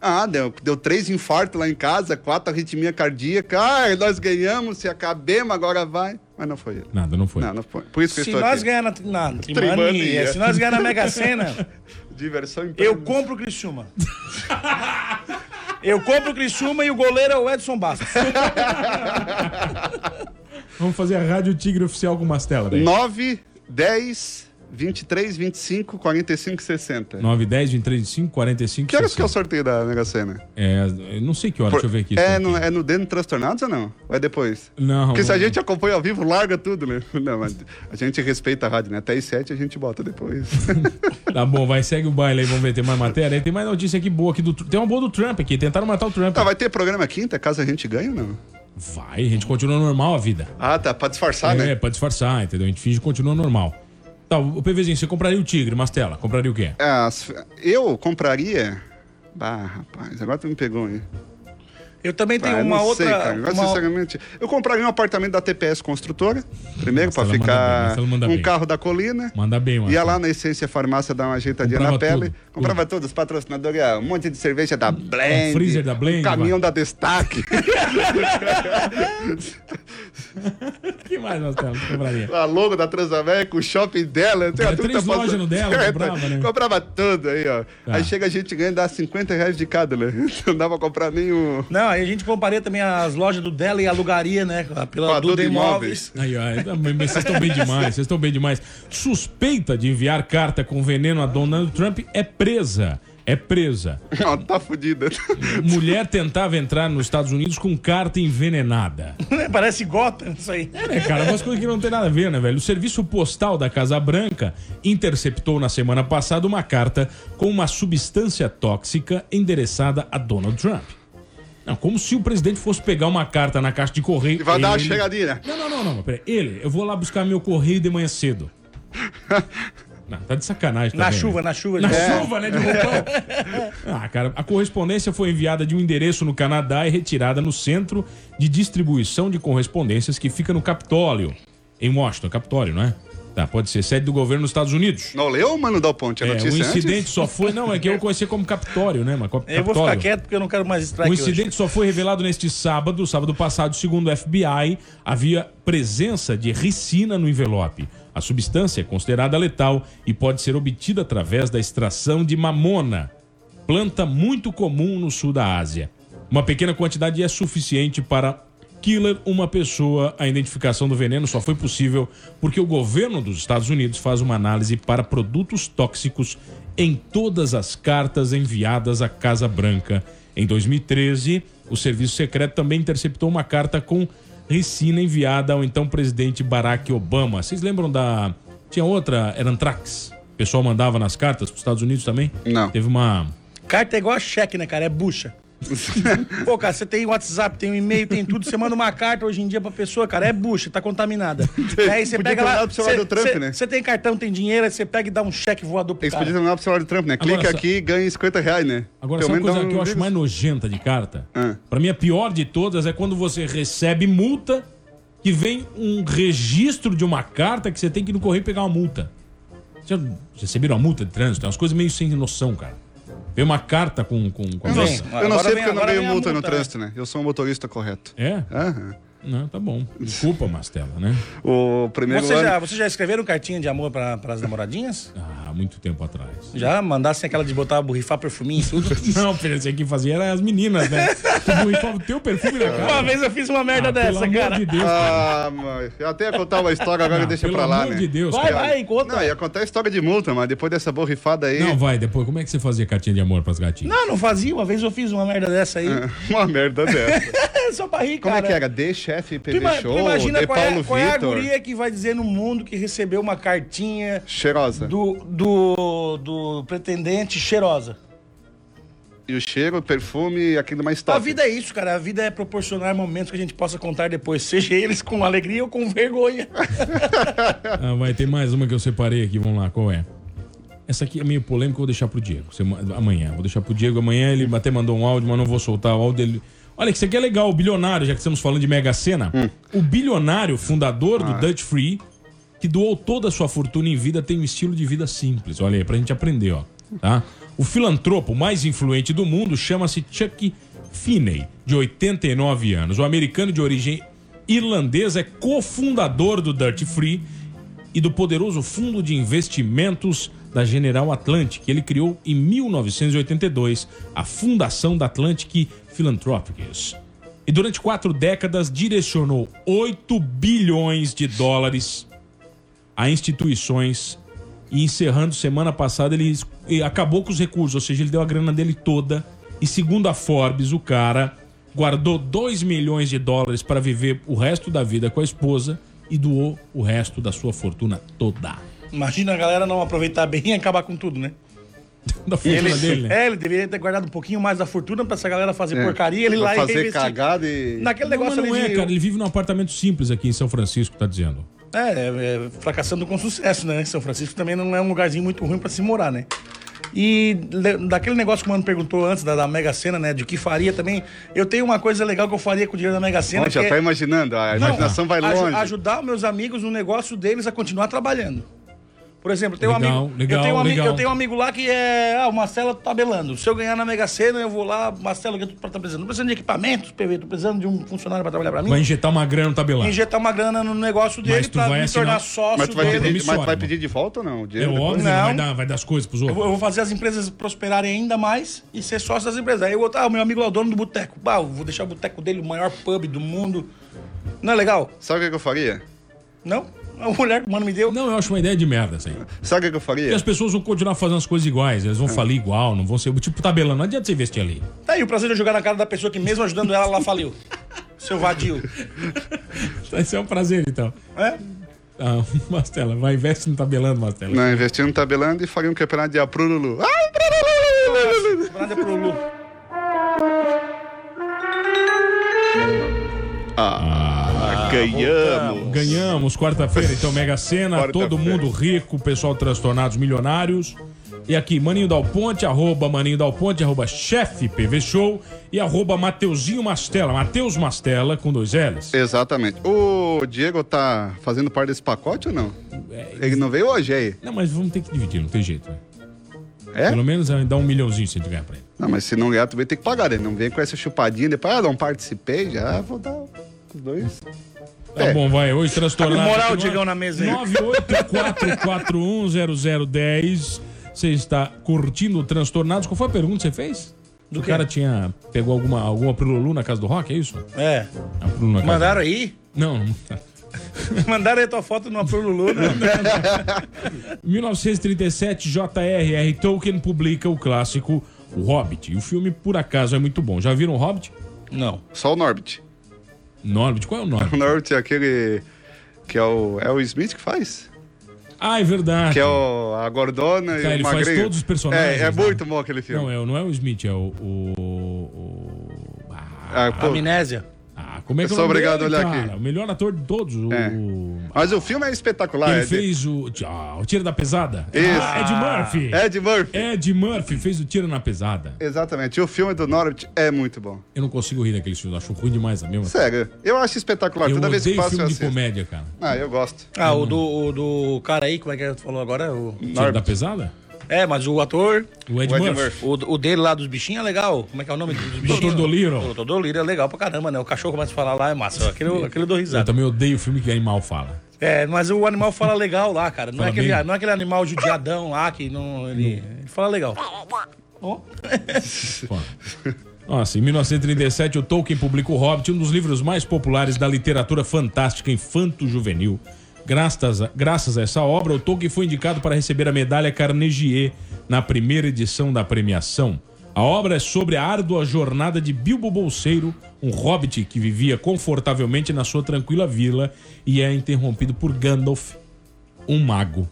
Ah, deu, deu três infartos lá em casa, quatro arritmia cardíaca. Ah, nós ganhamos, se acabemos, agora vai. Mas não foi ele. Nada, não foi. Não, não foi. Por isso que Se eu estou nós ganhar na, na Trimania, Trimania. se nós ganhar na Mega Sena, Diversão em eu compro o Criciúma. Eu compro o Criciúma e o goleiro é o Edson Bastos. Vamos fazer a Rádio Tigre oficial com Mastela daí. 9, 10, 23, 25, 45, 60. 9, 10, 23, 25, 45 Que horas que é o 60. sorteio da Mega Sena? É, eu não sei que hora, deixa eu ver aqui. É no, aqui. é no Deno Transtornados ou não? Ou é depois? Não, Porque se a gente acompanha ao vivo, larga tudo, né? Não, mas a gente respeita a rádio, né? Até as 7 a gente bota depois. Tá bom, vai, segue o baile aí, vamos ver, tem mais matéria. aí. Tem mais notícia aqui boa aqui do... Tem uma boa do Trump aqui, tentaram matar o Trump. tá, vai ter programa quinta, caso a gente ganhe ou não? Vai, a gente continua normal a vida. Ah, tá, pra disfarçar, é, né? pra disfarçar, entendeu? A gente finge que continua normal. Tá, o PVzinho, você compraria o Tigre, Mastela? Compraria o quê? É, as- eu compraria... Bah, rapaz, agora tu me pegou, hein? Eu também tenho Ah, uma não outra. sei, cara. Agora, uma- sinceramente, eu compraria um apartamento da TPS Construtora, primeiro, bem, ficar manda um bem. carro da colina. Manda bem, mano. Ia lá na Essência Farmácia dar uma ajeitadinha Comprava na pele. tudo, comprava todos, patrocinadores, um monte de cerveja da Blend. freezer da Blend, Um caminhão vai. da Destaque. O que mais, você compraria? a logo da Transamérica, o shopping dela. Era tudo três lojas no dela, É, comprava, né? Comprava tudo aí, ó. Tá. Aí chega a gente ganha, dá 50 reais de cada, né? Não dá pra comprar nenhum. Não, aí a gente compraria também as lojas do dela e alugaria, né? Pela Pela Duda Duda Imóveis. Aí, ó, mas vocês estão bem demais, vocês estão bem demais. Suspeita de enviar carta com veneno a Donald Trump é presa. É presa. Ó, tá fudida. Mulher tentava entrar nos Estados Unidos com carta envenenada. Parece Gotham isso aí. É, cara, umas coisas que não tem nada a ver, né, velho? O serviço postal da Casa Branca interceptou na semana passada uma carta com uma substância tóxica endereçada a Donald Trump. Não, como se o presidente fosse pegar uma carta na caixa de correio. E vai dar uma ele- chegadinha. Não, não, não, não. Peraí. Ele, eu vou lá buscar meu correio de manhã cedo. Não, tá de sacanagem Na também, chuva, né? na chuva. Na É. chuva, né? De roupão. ah, cara, a correspondência foi enviada de um endereço no Canadá e retirada no centro de distribuição de correspondências que fica no Capitólio, em Washington. Capitólio, não é? Tá, pode ser sede do governo dos Estados Unidos. Não leu, mano, Dal Ponte? A É, o notícia incidente antes? só foi. Não, é que eu conhecia como Capitólio, né? Mas Eu vou ficar quieto porque eu não quero mais strike o hoje. incidente só foi revelado neste sábado, sábado passado, segundo o FBI, havia presença de ricina no envelope. A substância é considerada letal e pode ser obtida através da extração de mamona, planta muito comum no sul da Ásia. Uma pequena quantidade é suficiente para Killer, uma pessoa. A identificação do veneno só foi possível porque o governo dos Estados Unidos faz uma análise para produtos tóxicos em todas as cartas enviadas à Casa Branca. Em 2013, o serviço secreto também interceptou uma carta com ricina enviada ao então presidente Barack Obama. Vocês lembram da. Tinha outra, era Antrax. O pessoal mandava nas cartas para os Estados Unidos também? Não. Teve uma. Carta é igual a cheque, né, cara? É bucha. Pô, cara, você tem WhatsApp, tem um e-mail, tem tudo. Você manda uma carta hoje em dia pra pessoa, cara, é bucha, tá contaminada. Aí você pega lá. mandado pro celular Você do Trump, você- né? você tem cartão, tem dinheiro, aí você pega e dá um cheque voador pro Eles cara. podiam pro celular do Trump, né? Agora, Clica aqui e ganha 50 reais, né? Agora, Pelo sabe coisa um que eu acho mais nojenta de carta? Ah. Pra mim, a pior de todas é quando você recebe multa que vem um registro de uma carta que você tem que ir no correio pegar uma multa. Vocês já receberam uma multa de trânsito? É umas coisas meio sem noção, cara. Vem uma carta com. com, com... Eu não, eu não sei porque eu não ganho vem a multa no multa, né? trânsito, né? Eu sou um motorista correto. É? Aham. Não, tá bom. Desculpa, Mastela, né? O primeiro Você ano... já, você já escreveu cartinha de amor pra, pras namoradinhas? Ah, muito tempo atrás. Já mandasse aquela de botar, borrifar perfuminho e tudo? Não, filho, esse aqui fazia era as meninas, né? Tu borrifava o teu perfume na cara. Uma vez eu fiz uma merda Ah, pelo dessa, amor cara. de Deus, cara. Ah, mãe. Eu até ia contar uma história, agora Ah, deixa pelo pra lá, amor né? de Deus, Vai, cara. vai, conta. Não, ia contar a história de multa, mas depois dessa borrifada aí... Não, vai, depois. Como é que você fazia cartinha de amor pras gatinhas? Não, não fazia. Uma vez eu fiz uma merda dessa aí. Uma merda dessa. Só pra rir, Como cara. é que era? D, chefe, Tu, PV ima- Show, tu imagina D, qual, é, Paulo qual é a guria que vai dizer no mundo que recebeu uma cartinha Cheirosa. do, do, do pretendente cheirosa. E o cheiro, o perfume e aquilo mais top. A vida é isso, cara. A vida é proporcionar momentos que a gente possa contar depois, seja eles com alegria ou com vergonha. Ah, vai ter mais uma que eu separei aqui, vamos lá, qual é? Essa aqui é meio polêmica, eu vou deixar pro Diego. Amanhã, vou deixar pro Diego amanhã. Ele até mandou um áudio, mas não vou soltar o áudio dele. Olha, que isso aqui é legal, o bilionário, já que estamos falando de Mega Sena. O bilionário, fundador do Dutch Free, que doou toda a sua fortuna em vida, tem um estilo de vida simples. Olha aí, pra gente aprender, ó. Tá? O filantropo mais influente do mundo chama-se Chuck Finney, de 89 anos. O americano de origem irlandesa é cofundador do Dirt Free e do poderoso fundo de investimentos da General Atlantic, que ele criou em 1982, a Fundação da Atlantic Philanthropies. E durante quatro décadas direcionou 8 bilhões de dólares a instituições e encerrando semana passada ele acabou com os recursos, ou seja, ele deu a grana dele toda e segundo a Forbes, o cara guardou 2 milhões de dólares para viver o resto da vida com a esposa e doou o resto da sua fortuna toda. Imagina a galera não aproveitar bem e acabar com tudo, né? Da fortuna dele, né? É, ele deveria ter guardado um pouquinho mais da fortuna pra essa galera fazer É. porcaria, ele lá Vai e fazer cagada e... Naquele Não, mas negócio não ali é, de... cara. Ele vive num apartamento simples aqui em São Francisco, tá dizendo. É, é, é, fracassando com sucesso, né? São Francisco também não é um lugarzinho muito ruim pra se morar, né? E le- daquele negócio que o mano perguntou antes, da, da Mega Sena, né? De que faria também. Eu tenho uma coisa legal que eu faria com o dinheiro da Mega Sena. Ó, já é- tá imaginando, a Não, imaginação vai longe. ajudar meus amigos no negócio deles a continuar trabalhando. Por exemplo, tem um Legal, amigo, legal, eu, tenho um amigo eu tenho um amigo lá que é. Ah, o Marcelo tá tabelando. Se eu ganhar na Mega Sena, eu vou lá, Marcelo, o que tu tá precisando? Tô precisando de equipamentos, PV, tô precisando de um funcionário pra trabalhar pra mim. Vai injetar uma grana no tabelão. Injetar uma grana no negócio dele Mas tu pra vai me assinar- tornar sócio Mas tu vai dele. pedir, mas tu vai pedir de volta ou não? O É óbvio, Não. vai dar, vai dar as coisas pros Eu outros. vou, eu vou fazer as empresas prosperarem ainda mais e ser sócio das empresas. Aí eu vou, ah, o meu amigo lá, o dono do boteco. Bah, eu vou deixar o boteco dele o maior pub do mundo. Não é legal? Sabe o que que eu faria? Não? A mulher que o mano me deu. Não, eu acho uma ideia de merda essa aí. Sabe o que eu faria? E as pessoas vão continuar fazendo as coisas iguais, eles vão falir igual, não vão ser. Tipo tabelando, não adianta você investir ali. Tá aí o prazer de eu jogar na cara da pessoa que mesmo ajudando ela, ela faliu. Seu vadio. Esse é um prazer, então. É? Ah, Mastela, vai investe no tabelando, Mastela. Não, investir no tabelando e faria um campeonato de aprululu. Ai, prululu! Nada pro Lu. Ah, ganhamos. Ganhamos quarta-feira, então Mega Sena, todo mundo rico, pessoal transtornados, milionários. E aqui, Maninho Dal Ponte, arroba Maninho Dal Ponte, arroba chefe PV Show e arroba Mateuzinho Mastela, Mateus Mastela com dois L's. Exatamente. O Diego tá fazendo parte desse pacote ou não? Ele não veio hoje aí? Não, mas vamos ter que dividir, não tem jeito. Né? É? Pelo menos eh, dá um milhãozinho se a gente ganhar pra ele. Não, mas se não ganhar, tu vai ter que pagar. Ele não vem com essa chupadinha depois, ah, não participei, já vou dar os dois. Tá É. bom, vai. Hoje transtornado. moral, aqui, Diegão, na mesa aí. 984410010. Você está curtindo o Transtornados? Qual foi a pergunta que você fez? Do o quê? cara tinha. Pegou alguma, alguma Prululu na casa do rock, é isso? É. A Prulu na casa Mandaram aí? Não, não. Mandaram aí tua foto numa pro Lulu, né? 1937, J.R.R. Tolkien publica o clássico O Hobbit. E o filme, por acaso, é muito bom. Já viram o Hobbit? Não. Só o Norbit. Norbit, qual é o O Norbit? Norbit é aquele que é o, é o Smith que faz. Ah, é verdade. Que é o, a Gordona Cara, e ele o faz Magrinho. todos os personagens, É, é né? muito bom aquele filme. Não, é, não é o Smith, é o. o, o- Ah, pô, Amnésia. Como é que Eu é o obrigado dele, a olhar cara? aqui. O melhor ator de todos. O, É. Mas o filme é espetacular. Ele é de- fez o. Ah, o Tiro da Pesada. Isso. Ah, Ed Murphy. Ed Murphy. Ed Murphy fez o Tiro na Pesada. Exatamente. E o filme do Norbit é muito bom. Eu não consigo rir daqueles filmes, acho ruim demais a mesma. Sério, eu acho espetacular. Eu Toda vez que faço, eu filme de assisto. comédia, cara. Ah, eu gosto. Ah, o do, o do cara aí, como é que é tu falou agora? O... Tiro da Pesada? É, mas o ator, O Ed, O Ed Murphy. Murphy. o, o dele lá dos bichinhos é legal. Como é que é o nome dos bichinhos? Dr. Dolittle. O Doutor Dolittle é legal pra caramba, né? O cachorro começa a falar lá, é massa. Aquele, aquele eu dou Eu risada. também odeio filme que animal fala. É, mas o animal fala legal lá, cara. Não, Fala é aquele, bem? não é aquele animal judiadão lá que não. Ele, ele fala legal. Ó. Pô. Nossa, em 1937, o Tolkien publica O Hobbit, um dos livros mais populares da literatura fantástica infanto-juvenil. Graças a, graças a essa obra, o Tolkien foi indicado para receber a medalha Carnegie na primeira edição da premiação. A obra é sobre a árdua jornada de Bilbo Bolseiro, um hobbit que vivia confortavelmente na sua tranquila vila e é interrompido por Gandalf, um mago.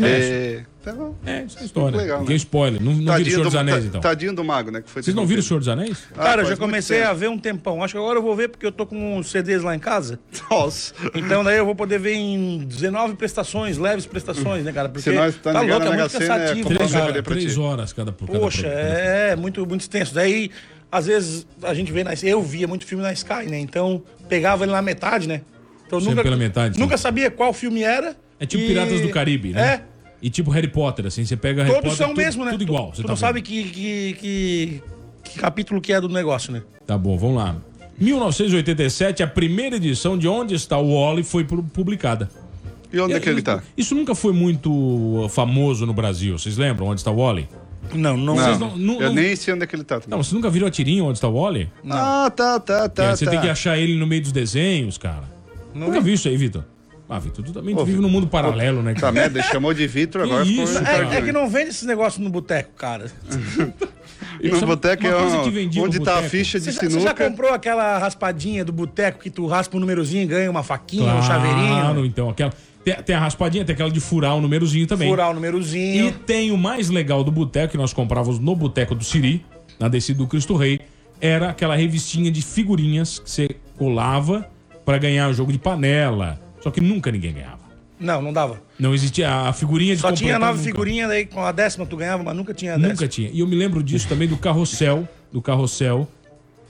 É, tá bom. É, isso é história. Legal, né? spoiler. Não, não viram o Senhor dos do, Anéis, então. tadinho do mago, né? Que foi Vocês não viram o. Senhor dos Anéis? Ah, Cara, eu já comecei a ver um tempão. Acho que agora eu vou ver porque eu tô com uns CDs lá em casa. Nossa. Então daí eu vou poder ver em 19 prestações, leves prestações, né, cara? Porque Se nós tá ligando louco, é muito é cansativo. comprar Três horas, três horas cada por cada Poxa, programa. é muito, muito extenso. Daí, às vezes, a gente vê na. Eu via muito filme na Sky, né? Então, pegava ele na metade, né? Então Sempre pela metade, Nunca sim. sabia qual filme era. É tipo e- Piratas do Caribe, né? É. E tipo Harry Potter, assim, você pega Harry Todos Potter, são tudo, mesmo, né? tudo igual. Tu, você tu tá não vendo. sabe que, que, que, que capítulo que é do negócio, né? Tá bom, vamos lá. 1987, a primeira edição de Onde Está o Wally foi pu- publicada. E onde é que ele tá? Isso nunca foi muito uh, famoso no Brasil. Vocês lembram Onde Está o Wally? Não, não. Não, não- não- eu não- nem sei onde é que ele tá. também. Não, vocês nunca viram a tirinha Onde Está o Wally? Ah, tá, tá, tá. você tá. tem que achar ele no meio dos desenhos, cara. nunca viu isso aí, Vitor? Ah, Vitor, tu também Ô, vive num mundo paralelo, né? Tá cara? merda, ele chamou de Vitor, agora isso? É, é que não vende esses negócios no boteco, cara. É No boteco uma é coisa um- que vendia no onde tá a ficha de Você já, você já sinuca. comprou aquela raspadinha do boteco que tu raspa um númerozinho e ganha uma faquinha, um Claro, chaveirinho? então. Aquela, tem, tem a raspadinha, tem aquela de furar o númerozinho também. Furar o E númerozinho. tem o mais legal do boteco, que nós comprávamos no boteco do Siri, na descida do Cristo Rei, era aquela revistinha de figurinhas que você colava pra ganhar o jogo de panela. Só que nunca ninguém ganhava. Não, não dava. Não existia a figurinha de Só tinha nove nunca. figurinhas, daí com a décima tu ganhava, mas nunca tinha a décima. Nunca tinha. E eu me lembro disso também do carrossel, do carrossel.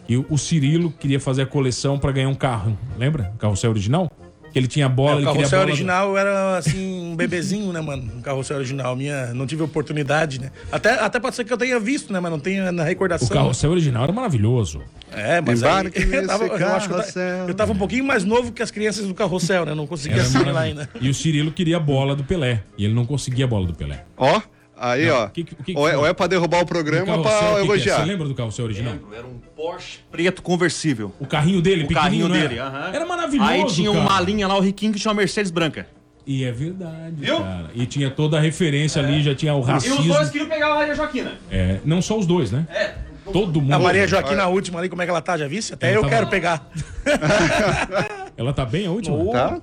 E o, Cirilo queria fazer a coleção pra ganhar um carro. Lembra? O carrossel original? Que ele tinha bola, É, o ele queria bola. do- original era assim, um bebezinho, né, mano? Um carrossel original. Minha, não tive oportunidade, né? Até, até pode ser que eu tenha visto, né? Mas não tenho na recordação. O carrossel original era maravilhoso. É, mas aí, eu, tava, eu, acho que eu, ta- carrossel. eu tava um pouquinho mais novo que as crianças do carrossel, né? Não conseguia assimilar maravilhoso. ainda. E o Cirilo queria a bola do Pelé. E ele não conseguia a bola do Pelé. Ó, aí, ó. que- que que ou, é, ou é pra derrubar o programa ou pra o que que é? elogiar. Você lembra do carrossel original? Era um Porsche preto conversível. O carrinho dele, O carrinho não era? dele, aham. Era maravilhoso, Aí tinha cara. uma linha lá, o Riquinho, que tinha uma Mercedes branca. E é verdade, Viu? cara. E tinha toda a referência ali, já tinha o E os racismo. dois queriam pegar a Maria Joaquina. É, não só os dois, né? É. Todo mundo. A Maria Joaquina, a última ali, como é que ela tá? Já visse? Até Ela eu tava- quero pegar. Ela tá bem a última? Oh. Tá?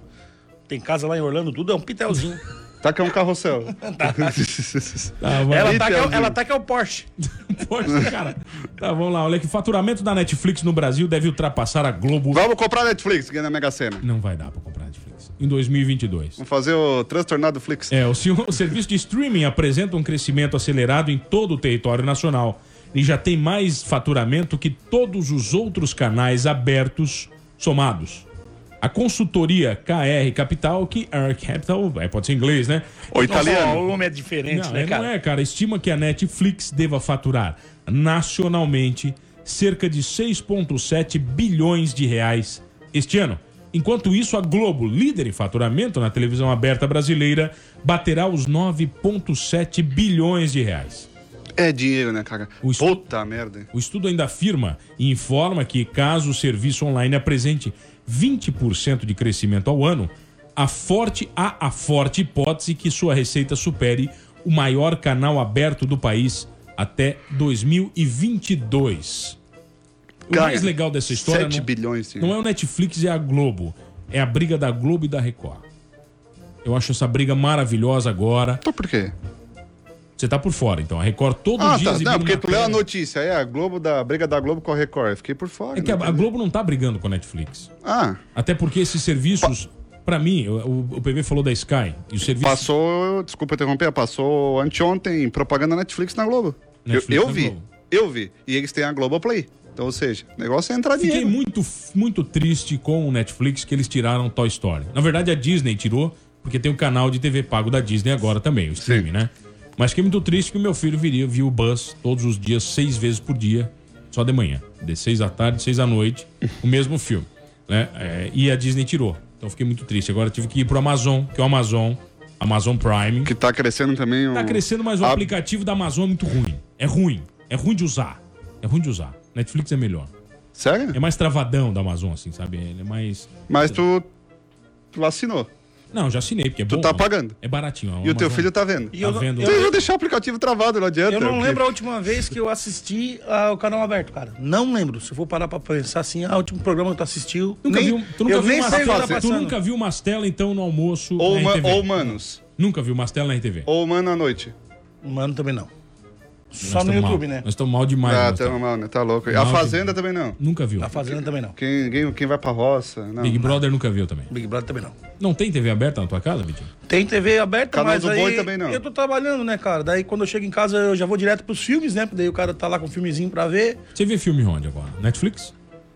Tem casa lá em Orlando, tudo é um pitelzinho. Tá que é um carrossel. Tá, vai. ela, tá que é, o- Pitelzinho. ela tá que é o Porsche. Poxa, cara. Tá, vamos lá. Olha que faturamento da Netflix no Brasil deve ultrapassar a Globo. Vamos comprar Netflix, ganha na Mega Sena. Não vai dar pra comprar Netflix. Em 2022. Vamos fazer o transtornado Flix. É, o, senhor- o serviço de streaming apresenta um crescimento acelerado em todo o território nacional e já tem mais faturamento que todos os outros canais abertos somados. A consultoria KR Capital, que R Capital, é, pode ser em inglês, né? O italiano. Nossa, o homem é diferente, Não, né, é, cara? não é, cara. Estima que a Netflix deva faturar nacionalmente cerca de 6,7 bilhões de reais este ano. Enquanto isso, a Globo, líder em faturamento na televisão aberta brasileira, baterá os 9,7 bilhões de reais. É dinheiro, né, cara? O estu- Puta merda. O estudo ainda afirma e informa que, caso o serviço online apresente 20% de crescimento ao ano, a forte, há a forte hipótese que sua receita supere o maior canal aberto do país até 2022. O Cara, mais legal dessa história 7 não, bilhões. sim. não é o Netflix, é a Globo. É a briga da Globo e da Record. Eu acho essa briga maravilhosa agora. Então por quê? Você tá por fora, então. A Record todo Ah, dia tá. exibindo Não, porque tu leu a notícia. É a Globo da a briga da Globo com a Record. Eu fiquei por fora. É que a, a. Globo não tá brigando com a Netflix. Ah, Até porque esses serviços, pra mim, o, o PV falou da Sky, e o serviço. passou. Desculpa interromper, passou anteontem propaganda Netflix na Globo. Eu, Netflix eu na vi. Globo. Eu vi. E eles têm a Globoplay. Então, ou seja, o negócio é entrar Fiquei dinheiro. muito, muito triste com o Netflix que eles tiraram Toy Story. Na verdade, a Disney tirou, porque tem o canal de TV pago da Disney agora também, o streaming, né? Mas fiquei muito triste que o meu filho viria, viu o Buzz todos os dias, seis vezes por dia, só de manhã. De seis da tarde, seis da noite, o mesmo filme. Né? É, e a Disney tirou. Então fiquei muito triste. Agora tive que ir pro Amazon, que é o Amazon, Amazon Prime. Que tá crescendo também. Tá o- crescendo, mas o a- aplicativo da Amazon é muito ruim. É ruim. É ruim de usar. É ruim de usar. Netflix é melhor. Sério? É mais travadão da Amazon, assim, sabe? Ele é mais. Mas tu, tu assinou. Não, já assinei, porque é Tu bom. tá pagando. É baratinho. E o teu filho tá vendo. E Tá eu, vendo? eu- Tu vai deixar o aplicativo travado, não adianta. eu não porque- lembro a última vez que eu assisti ao canal aberto, cara. Não lembro. Se eu for parar pra pensar assim, ah, o último programa que tu assistiu. Nunca nem, viu, tu nunca eu viu nem uma sei o que tá tu nunca viu Mastela, então, no almoço Ou, na ma- RTV? ou manos. Nunca viu Mastela na RTV? Ou mano à noite. Mano, também não. Nós Só no YouTube, mal. né? Nós estamos mal demais. Ah, tá mal, né? Tá louco. Mal a de- Fazenda também não. Nunca viu. A Fazenda também não. Quem, quem, quem vai pra roça? Não. Big Brother nunca viu também. Big Brother também não. Não tem TV aberta na tua casa, Vitinho? Tem TV aberta, Canal mas do aí Boi também não. eu tô trabalhando, né, cara? Daí quando eu chego em casa eu já vou direto pros filmes, né? Daí o cara tá lá com um filmezinho pra ver. Você vê filme onde agora? Netflix?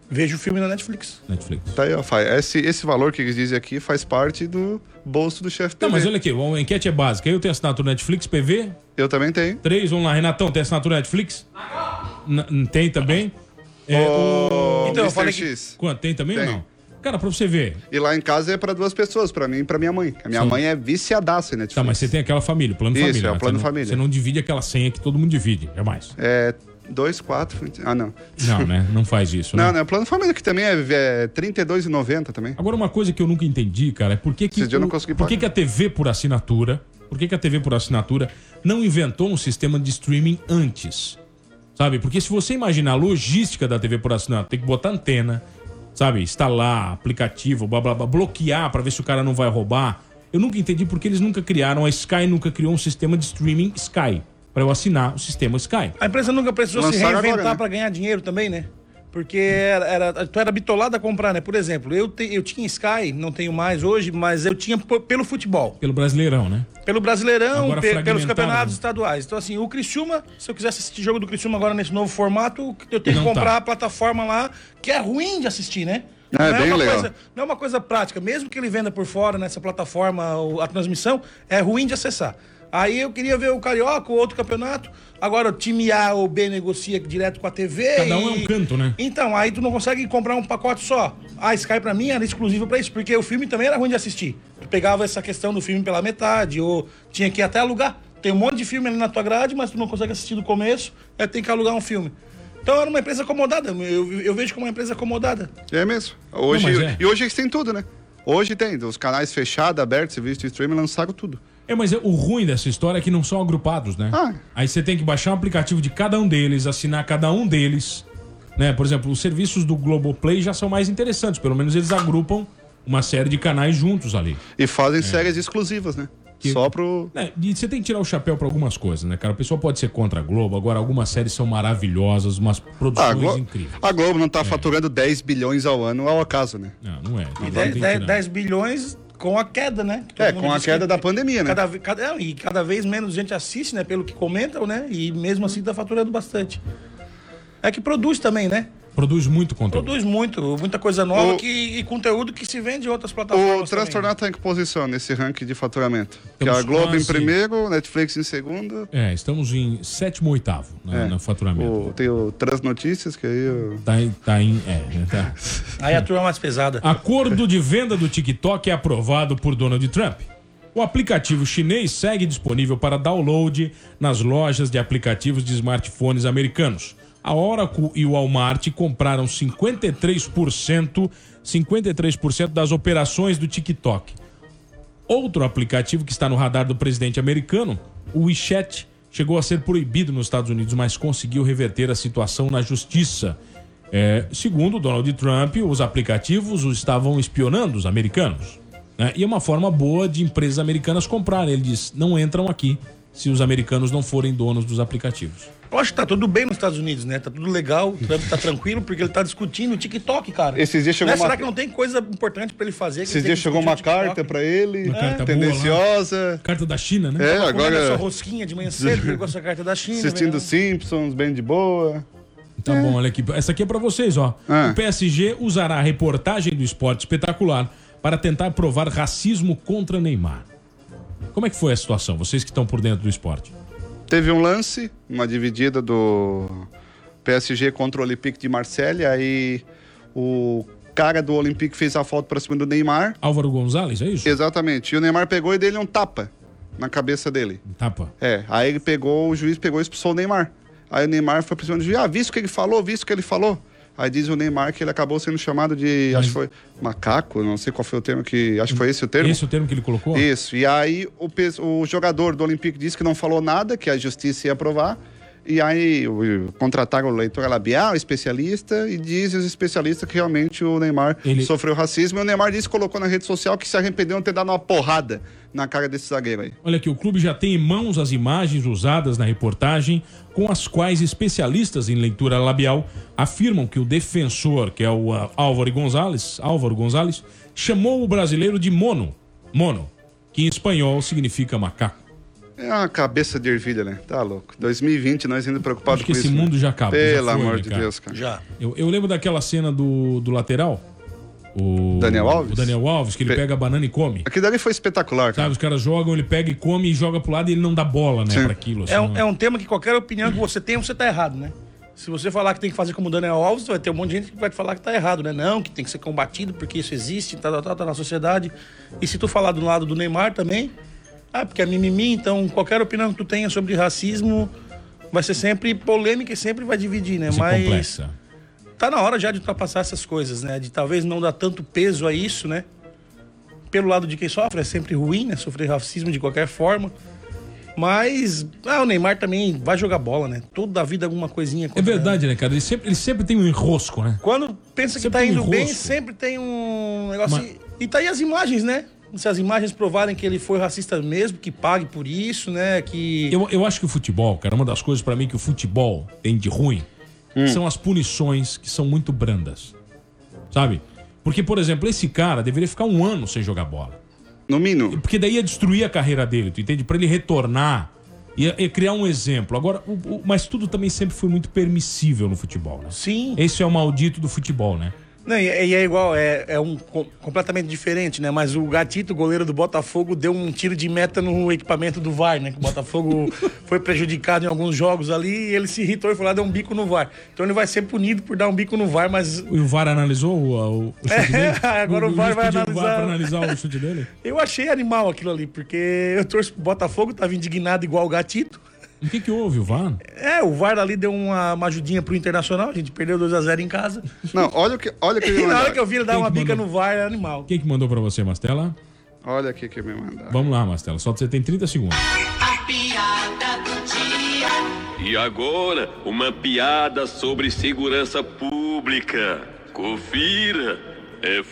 Vejo o filme na Netflix. Netflix. Tá aí, ó. Esse, esse valor que eles dizem aqui faz parte do bolso do chefe Não, TV. mas olha aqui, a enquete é básica. Eu tenho assinatura Netflix, PV, Eu também tenho. Três, vamos lá. Renatão, tem assinatura Netflix? N- tem também? É, o... Então, eu Mr. falei que- X. Quanto? Tem também Tem. ou não? Cara, pra você ver. E lá em casa é pra duas pessoas, pra mim e pra minha mãe. A minha Sim. mãe é viciadaça em Netflix. Tá, mas você tem aquela família, o plano Isso, família. é o né? plano você não, família. Você não divide aquela senha que todo mundo divide, jamais. É dois, quatro... Ah, não. Não, né? Não faz isso, né? Não, não, é plano família que também é, é R$32,90 também. Agora, uma coisa que eu nunca entendi, cara, é por que, que, não o- por que, pagar. que a TV por assinatura, por que, que a TV por assinatura não inventou um sistema de streaming antes? Sabe? Porque se você imaginar a logística da TV por assinatura, tem que botar antena, sabe? Instalar aplicativo, blá, blá, blá, bloquear pra ver se o cara não vai roubar. Eu nunca entendi porque eles nunca criaram, a Sky nunca criou um sistema de streaming Sky, Pra eu assinar o sistema Sky. A empresa nunca precisou se reinventar né? pra ganhar dinheiro também, né? Porque era, era- tu era bitolado a comprar, né? Por exemplo, eu, te- eu tinha Sky, não tenho mais hoje, mas eu tinha pelo futebol. Pelo Brasileirão, né? Pelo Brasileirão, pe- pelos campeonatos né? estaduais. Então, assim, o Criciúma, se eu quisesse assistir jogo do Criciúma agora nesse novo formato, eu tenho Não que comprar tá. a plataforma lá, que é ruim de assistir, né? Ah, é não, bem uma legal. Coisa, não é uma coisa prática. Mesmo que ele venda por fora nessa plataforma a transmissão, é ruim de acessar. Aí eu queria ver o Carioca, o outro campeonato. Agora o time A ou B negocia direto com a TV. Cada um e- é um canto, né? Então, aí tu não consegue comprar um pacote só. A Sky pra mim era exclusiva pra isso, porque o filme também era ruim de assistir. Tu pegava essa questão do filme pela metade, ou tinha que ir até alugar. Tem um monte de filme ali na tua grade, mas tu não consegue assistir do começo, aí tem que alugar um filme. Então era uma empresa acomodada, eu, eu vejo como uma empresa acomodada. É mesmo. Hoje, Não, é. E hoje eles têm tudo, né? Hoje tem. Os canais fechados, abertos, serviço de streaming, lançaram tudo. É, mas é- o ruim dessa história é que não são agrupados, né? Ah. Aí você tem que baixar um aplicativo de cada um deles, assinar cada um deles. Né? Por exemplo, os serviços do Globoplay já são mais interessantes. Pelo menos eles agrupam uma série de canais juntos ali. E fazem séries exclusivas, né? Que- Só pro. É, e você tem que tirar o chapéu pra algumas coisas, né, cara? O pessoal pode ser contra a Globo, agora algumas séries são maravilhosas, umas Ah, a, produções Glo- incríveis. a Globo não tá faturando 10 bilhões ao ano ao acaso, né? Não, não é. E Não, 10, tem que tirar. 10 bilhões com a queda, né? Todo É, com a queda que da pandemia, né? Cada, cada, é, e cada vez menos gente assiste, né? Pelo que comentam, né? E mesmo assim tá faturando bastante. É que produz também, né? Produz muito conteúdo. Produz muito, muita coisa nova O- que, e conteúdo que se vende em outras plataformas. O Transtornar tá em que posição nesse ranking de faturamento? Que Estamos a Globo em quase- primeiro, Netflix em segundo. É, estamos em sétimo, oitavo né, É. no faturamento. O, tem o Transnotícias, que aí. o- Tá, em- tá em. É, né, tá. Aí a turma é mais pesada. Acordo de venda do TikTok é aprovado por Donald Trump. O aplicativo chinês segue disponível para download nas lojas de aplicativos de smartphones americanos. A Oracle e o Walmart compraram 53%, 53% das operações do TikTok. Outro aplicativo que está no radar do presidente americano, o WeChat, chegou a ser proibido nos Estados Unidos, mas conseguiu reverter a situação na justiça. É, segundo Donald Trump, os aplicativos os estavam espionando os americanos. né? E é uma forma boa de empresas americanas comprarem. Ele diz: não entram aqui se os americanos não forem donos dos aplicativos. Eu acho que tá tudo bem nos Estados Unidos, né? Tá tudo legal, o Trump tá tranquilo, porque ele tá discutindo o TikTok, cara. Esses dias chegou Né? uma- Será que não tem coisa importante pra ele fazer? Esses dias chegou uma carta pra ele, Uma carta boa tendenciosa. Carta da China, né? É, Tava comendo a sua agora rosquinha de manhã cedo, pegou essa carta da China. assistindo né? Simpsons, bem de boa. Tá bom, olha aqui. Essa aqui é pra vocês, ó. Ah. O PSG usará a reportagem do esporte espetacular para tentar provar racismo contra Neymar. Como é que foi a situação? Vocês que estão por dentro do esporte. Teve um lance, uma dividida do PSG contra o Olympique de Marseille, aí o cara do Olympique fez a falta pra cima do Neymar. Álvaro Gonzalez, é isso? Exatamente. E o Neymar pegou e dele um tapa na cabeça dele. Tapa. É, aí ele pegou, o juiz pegou e expulsou o Neymar. Aí o Neymar foi pra cima do juiz, ah, visto o que ele falou, visto o que ele falou. Aí diz o Neymar que ele acabou sendo chamado de, acho que foi macaco, não sei qual foi o termo que, acho que foi esse o termo. Esse é o termo que ele colocou? Isso. E aí o, o jogador do Olympique disse que não falou nada, que a justiça ia aprovar. E aí contrataram o leitor labial, especialista, e dizem os especialistas que realmente o Neymar Ele- sofreu racismo. E o Neymar disse, colocou na rede social que se arrependeu de ter dado uma porrada na cara desse zagueiro aí. Olha aqui, o clube já tem em mãos as imagens usadas na reportagem, com as quais especialistas em leitura labial afirmam que o defensor, que é o ah, Álvaro Gonzalez, Álvaro Gonzalez, chamou o brasileiro de mono, mono, que em espanhol significa macaco. É uma cabeça de ervilha, né? Tá louco. 2020, nós ainda preocupados Acho que com esse isso. né? mundo já acabou, já Pelo foi, amor né, de cara? Deus, cara. Já. Eu, eu lembro daquela cena do, do lateral, o Daniel Alves? O Daniel Alves, que ele Pe- pega a banana e come. Aquilo dali foi espetacular, cara. Sabe, os caras jogam, ele pega e come e joga pro lado e ele não dá bola, né, Sim. pra aquilo. assim, É um, não- é um tema que qualquer opinião que você tenha, você tá errado, né? Se você falar que tem que fazer como o Daniel Alves, vai ter um monte de gente que vai te falar que tá errado, né? Não, que tem que ser combatido porque isso existe, tá, tá, tá, tá na sociedade. E se tu falar do lado do Neymar também, ah, porque é mimimi, então qualquer opinião que tu tenha sobre racismo vai ser sempre polêmica e sempre vai dividir, né? Ser Mas complexa. tá na hora já de ultrapassar essas coisas, né? De talvez não dar tanto peso a isso, né? Pelo lado de quem sofre, é sempre ruim, né? Sofrer racismo de qualquer forma. Mas ah, o Neymar também vai jogar bola, né? Toda a vida alguma coisinha. É verdade, né, cara? Ele sempre, ele sempre tem um enrosco, né? Quando pensa que Sempre tá indo um bem, sempre tem um negócio. Mas- E tá aí as imagens, né? Se as imagens provarem que ele foi racista mesmo, que pague por isso, né? Que. Eu, eu acho que o futebol, cara, uma das coisas pra mim que o futebol tem de ruim são as punições que são muito brandas. Sabe? Porque, por exemplo, esse cara deveria ficar um ano sem jogar bola. No mínimo. Porque daí ia destruir a carreira dele, tu entende? Pra ele retornar, ia criar um exemplo. Agora, o- o- mas tudo também sempre foi muito permissível no futebol, né? Sim. Esse é o maldito do futebol, né? Não, e, e é igual, é, é um co- completamente diferente, né? Mas o Gatito, goleiro do Botafogo, deu um tiro de meta no equipamento do VAR, né? Que o Botafogo foi prejudicado em alguns jogos ali e ele se irritou e foi lá dar um bico no VAR. Então ele vai ser punido por dar um bico no VAR, mas E o VAR analisou o, o, o chute dele? agora o VAR juiz vai pediu o analisar. pra analisar o chute dele? eu achei animal aquilo ali, porque eu torço pro Botafogo, tava indignado igual o Gatito. O que que houve, o VAR? É, o VAR ali deu uma, uma ajudinha pro Internacional, a gente perdeu 2x0 em casa. Não, olha o que, olha o que E na hora que eu vi ele dar Quem uma bica mandou? no VAR, é animal. Quem que mandou pra você, Mastela? Olha aqui que me mandaram. Vamos lá, Mastela. Só você tem 30 segundos. E agora, uma piada sobre segurança pública. Confira. É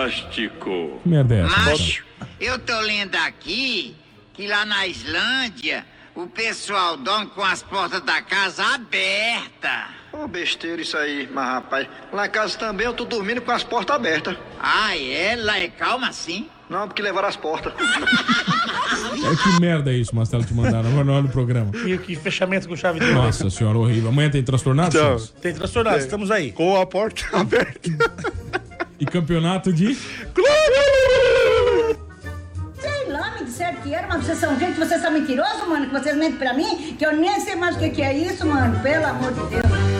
fantástico. Que merda é essa? Macho, eu tô lendo aqui que lá na Islândia o pessoal dorme com as portas da casa abertas. Ô, besteira isso aí, mas rapaz, lá em casa também eu tô dormindo com as portas abertas. Ah, é? Lá é calma assim? Não, porque levaram as portas. É, que merda é isso, Mastela, te mandaram agora na hora do programa. E que fechamento com chave de ouro. Nossa senhora, horrível. Amanhã tem transtornado? Senhores? Tem transtornado, estamos aí. Com a porta aberta. E campeonato de. Me disseram que era, mas vocês são gente, vocês são mentirosos, mano, que vocês mentem pra mim, que eu nem sei mais o que que é isso, mano, pelo amor de Deus.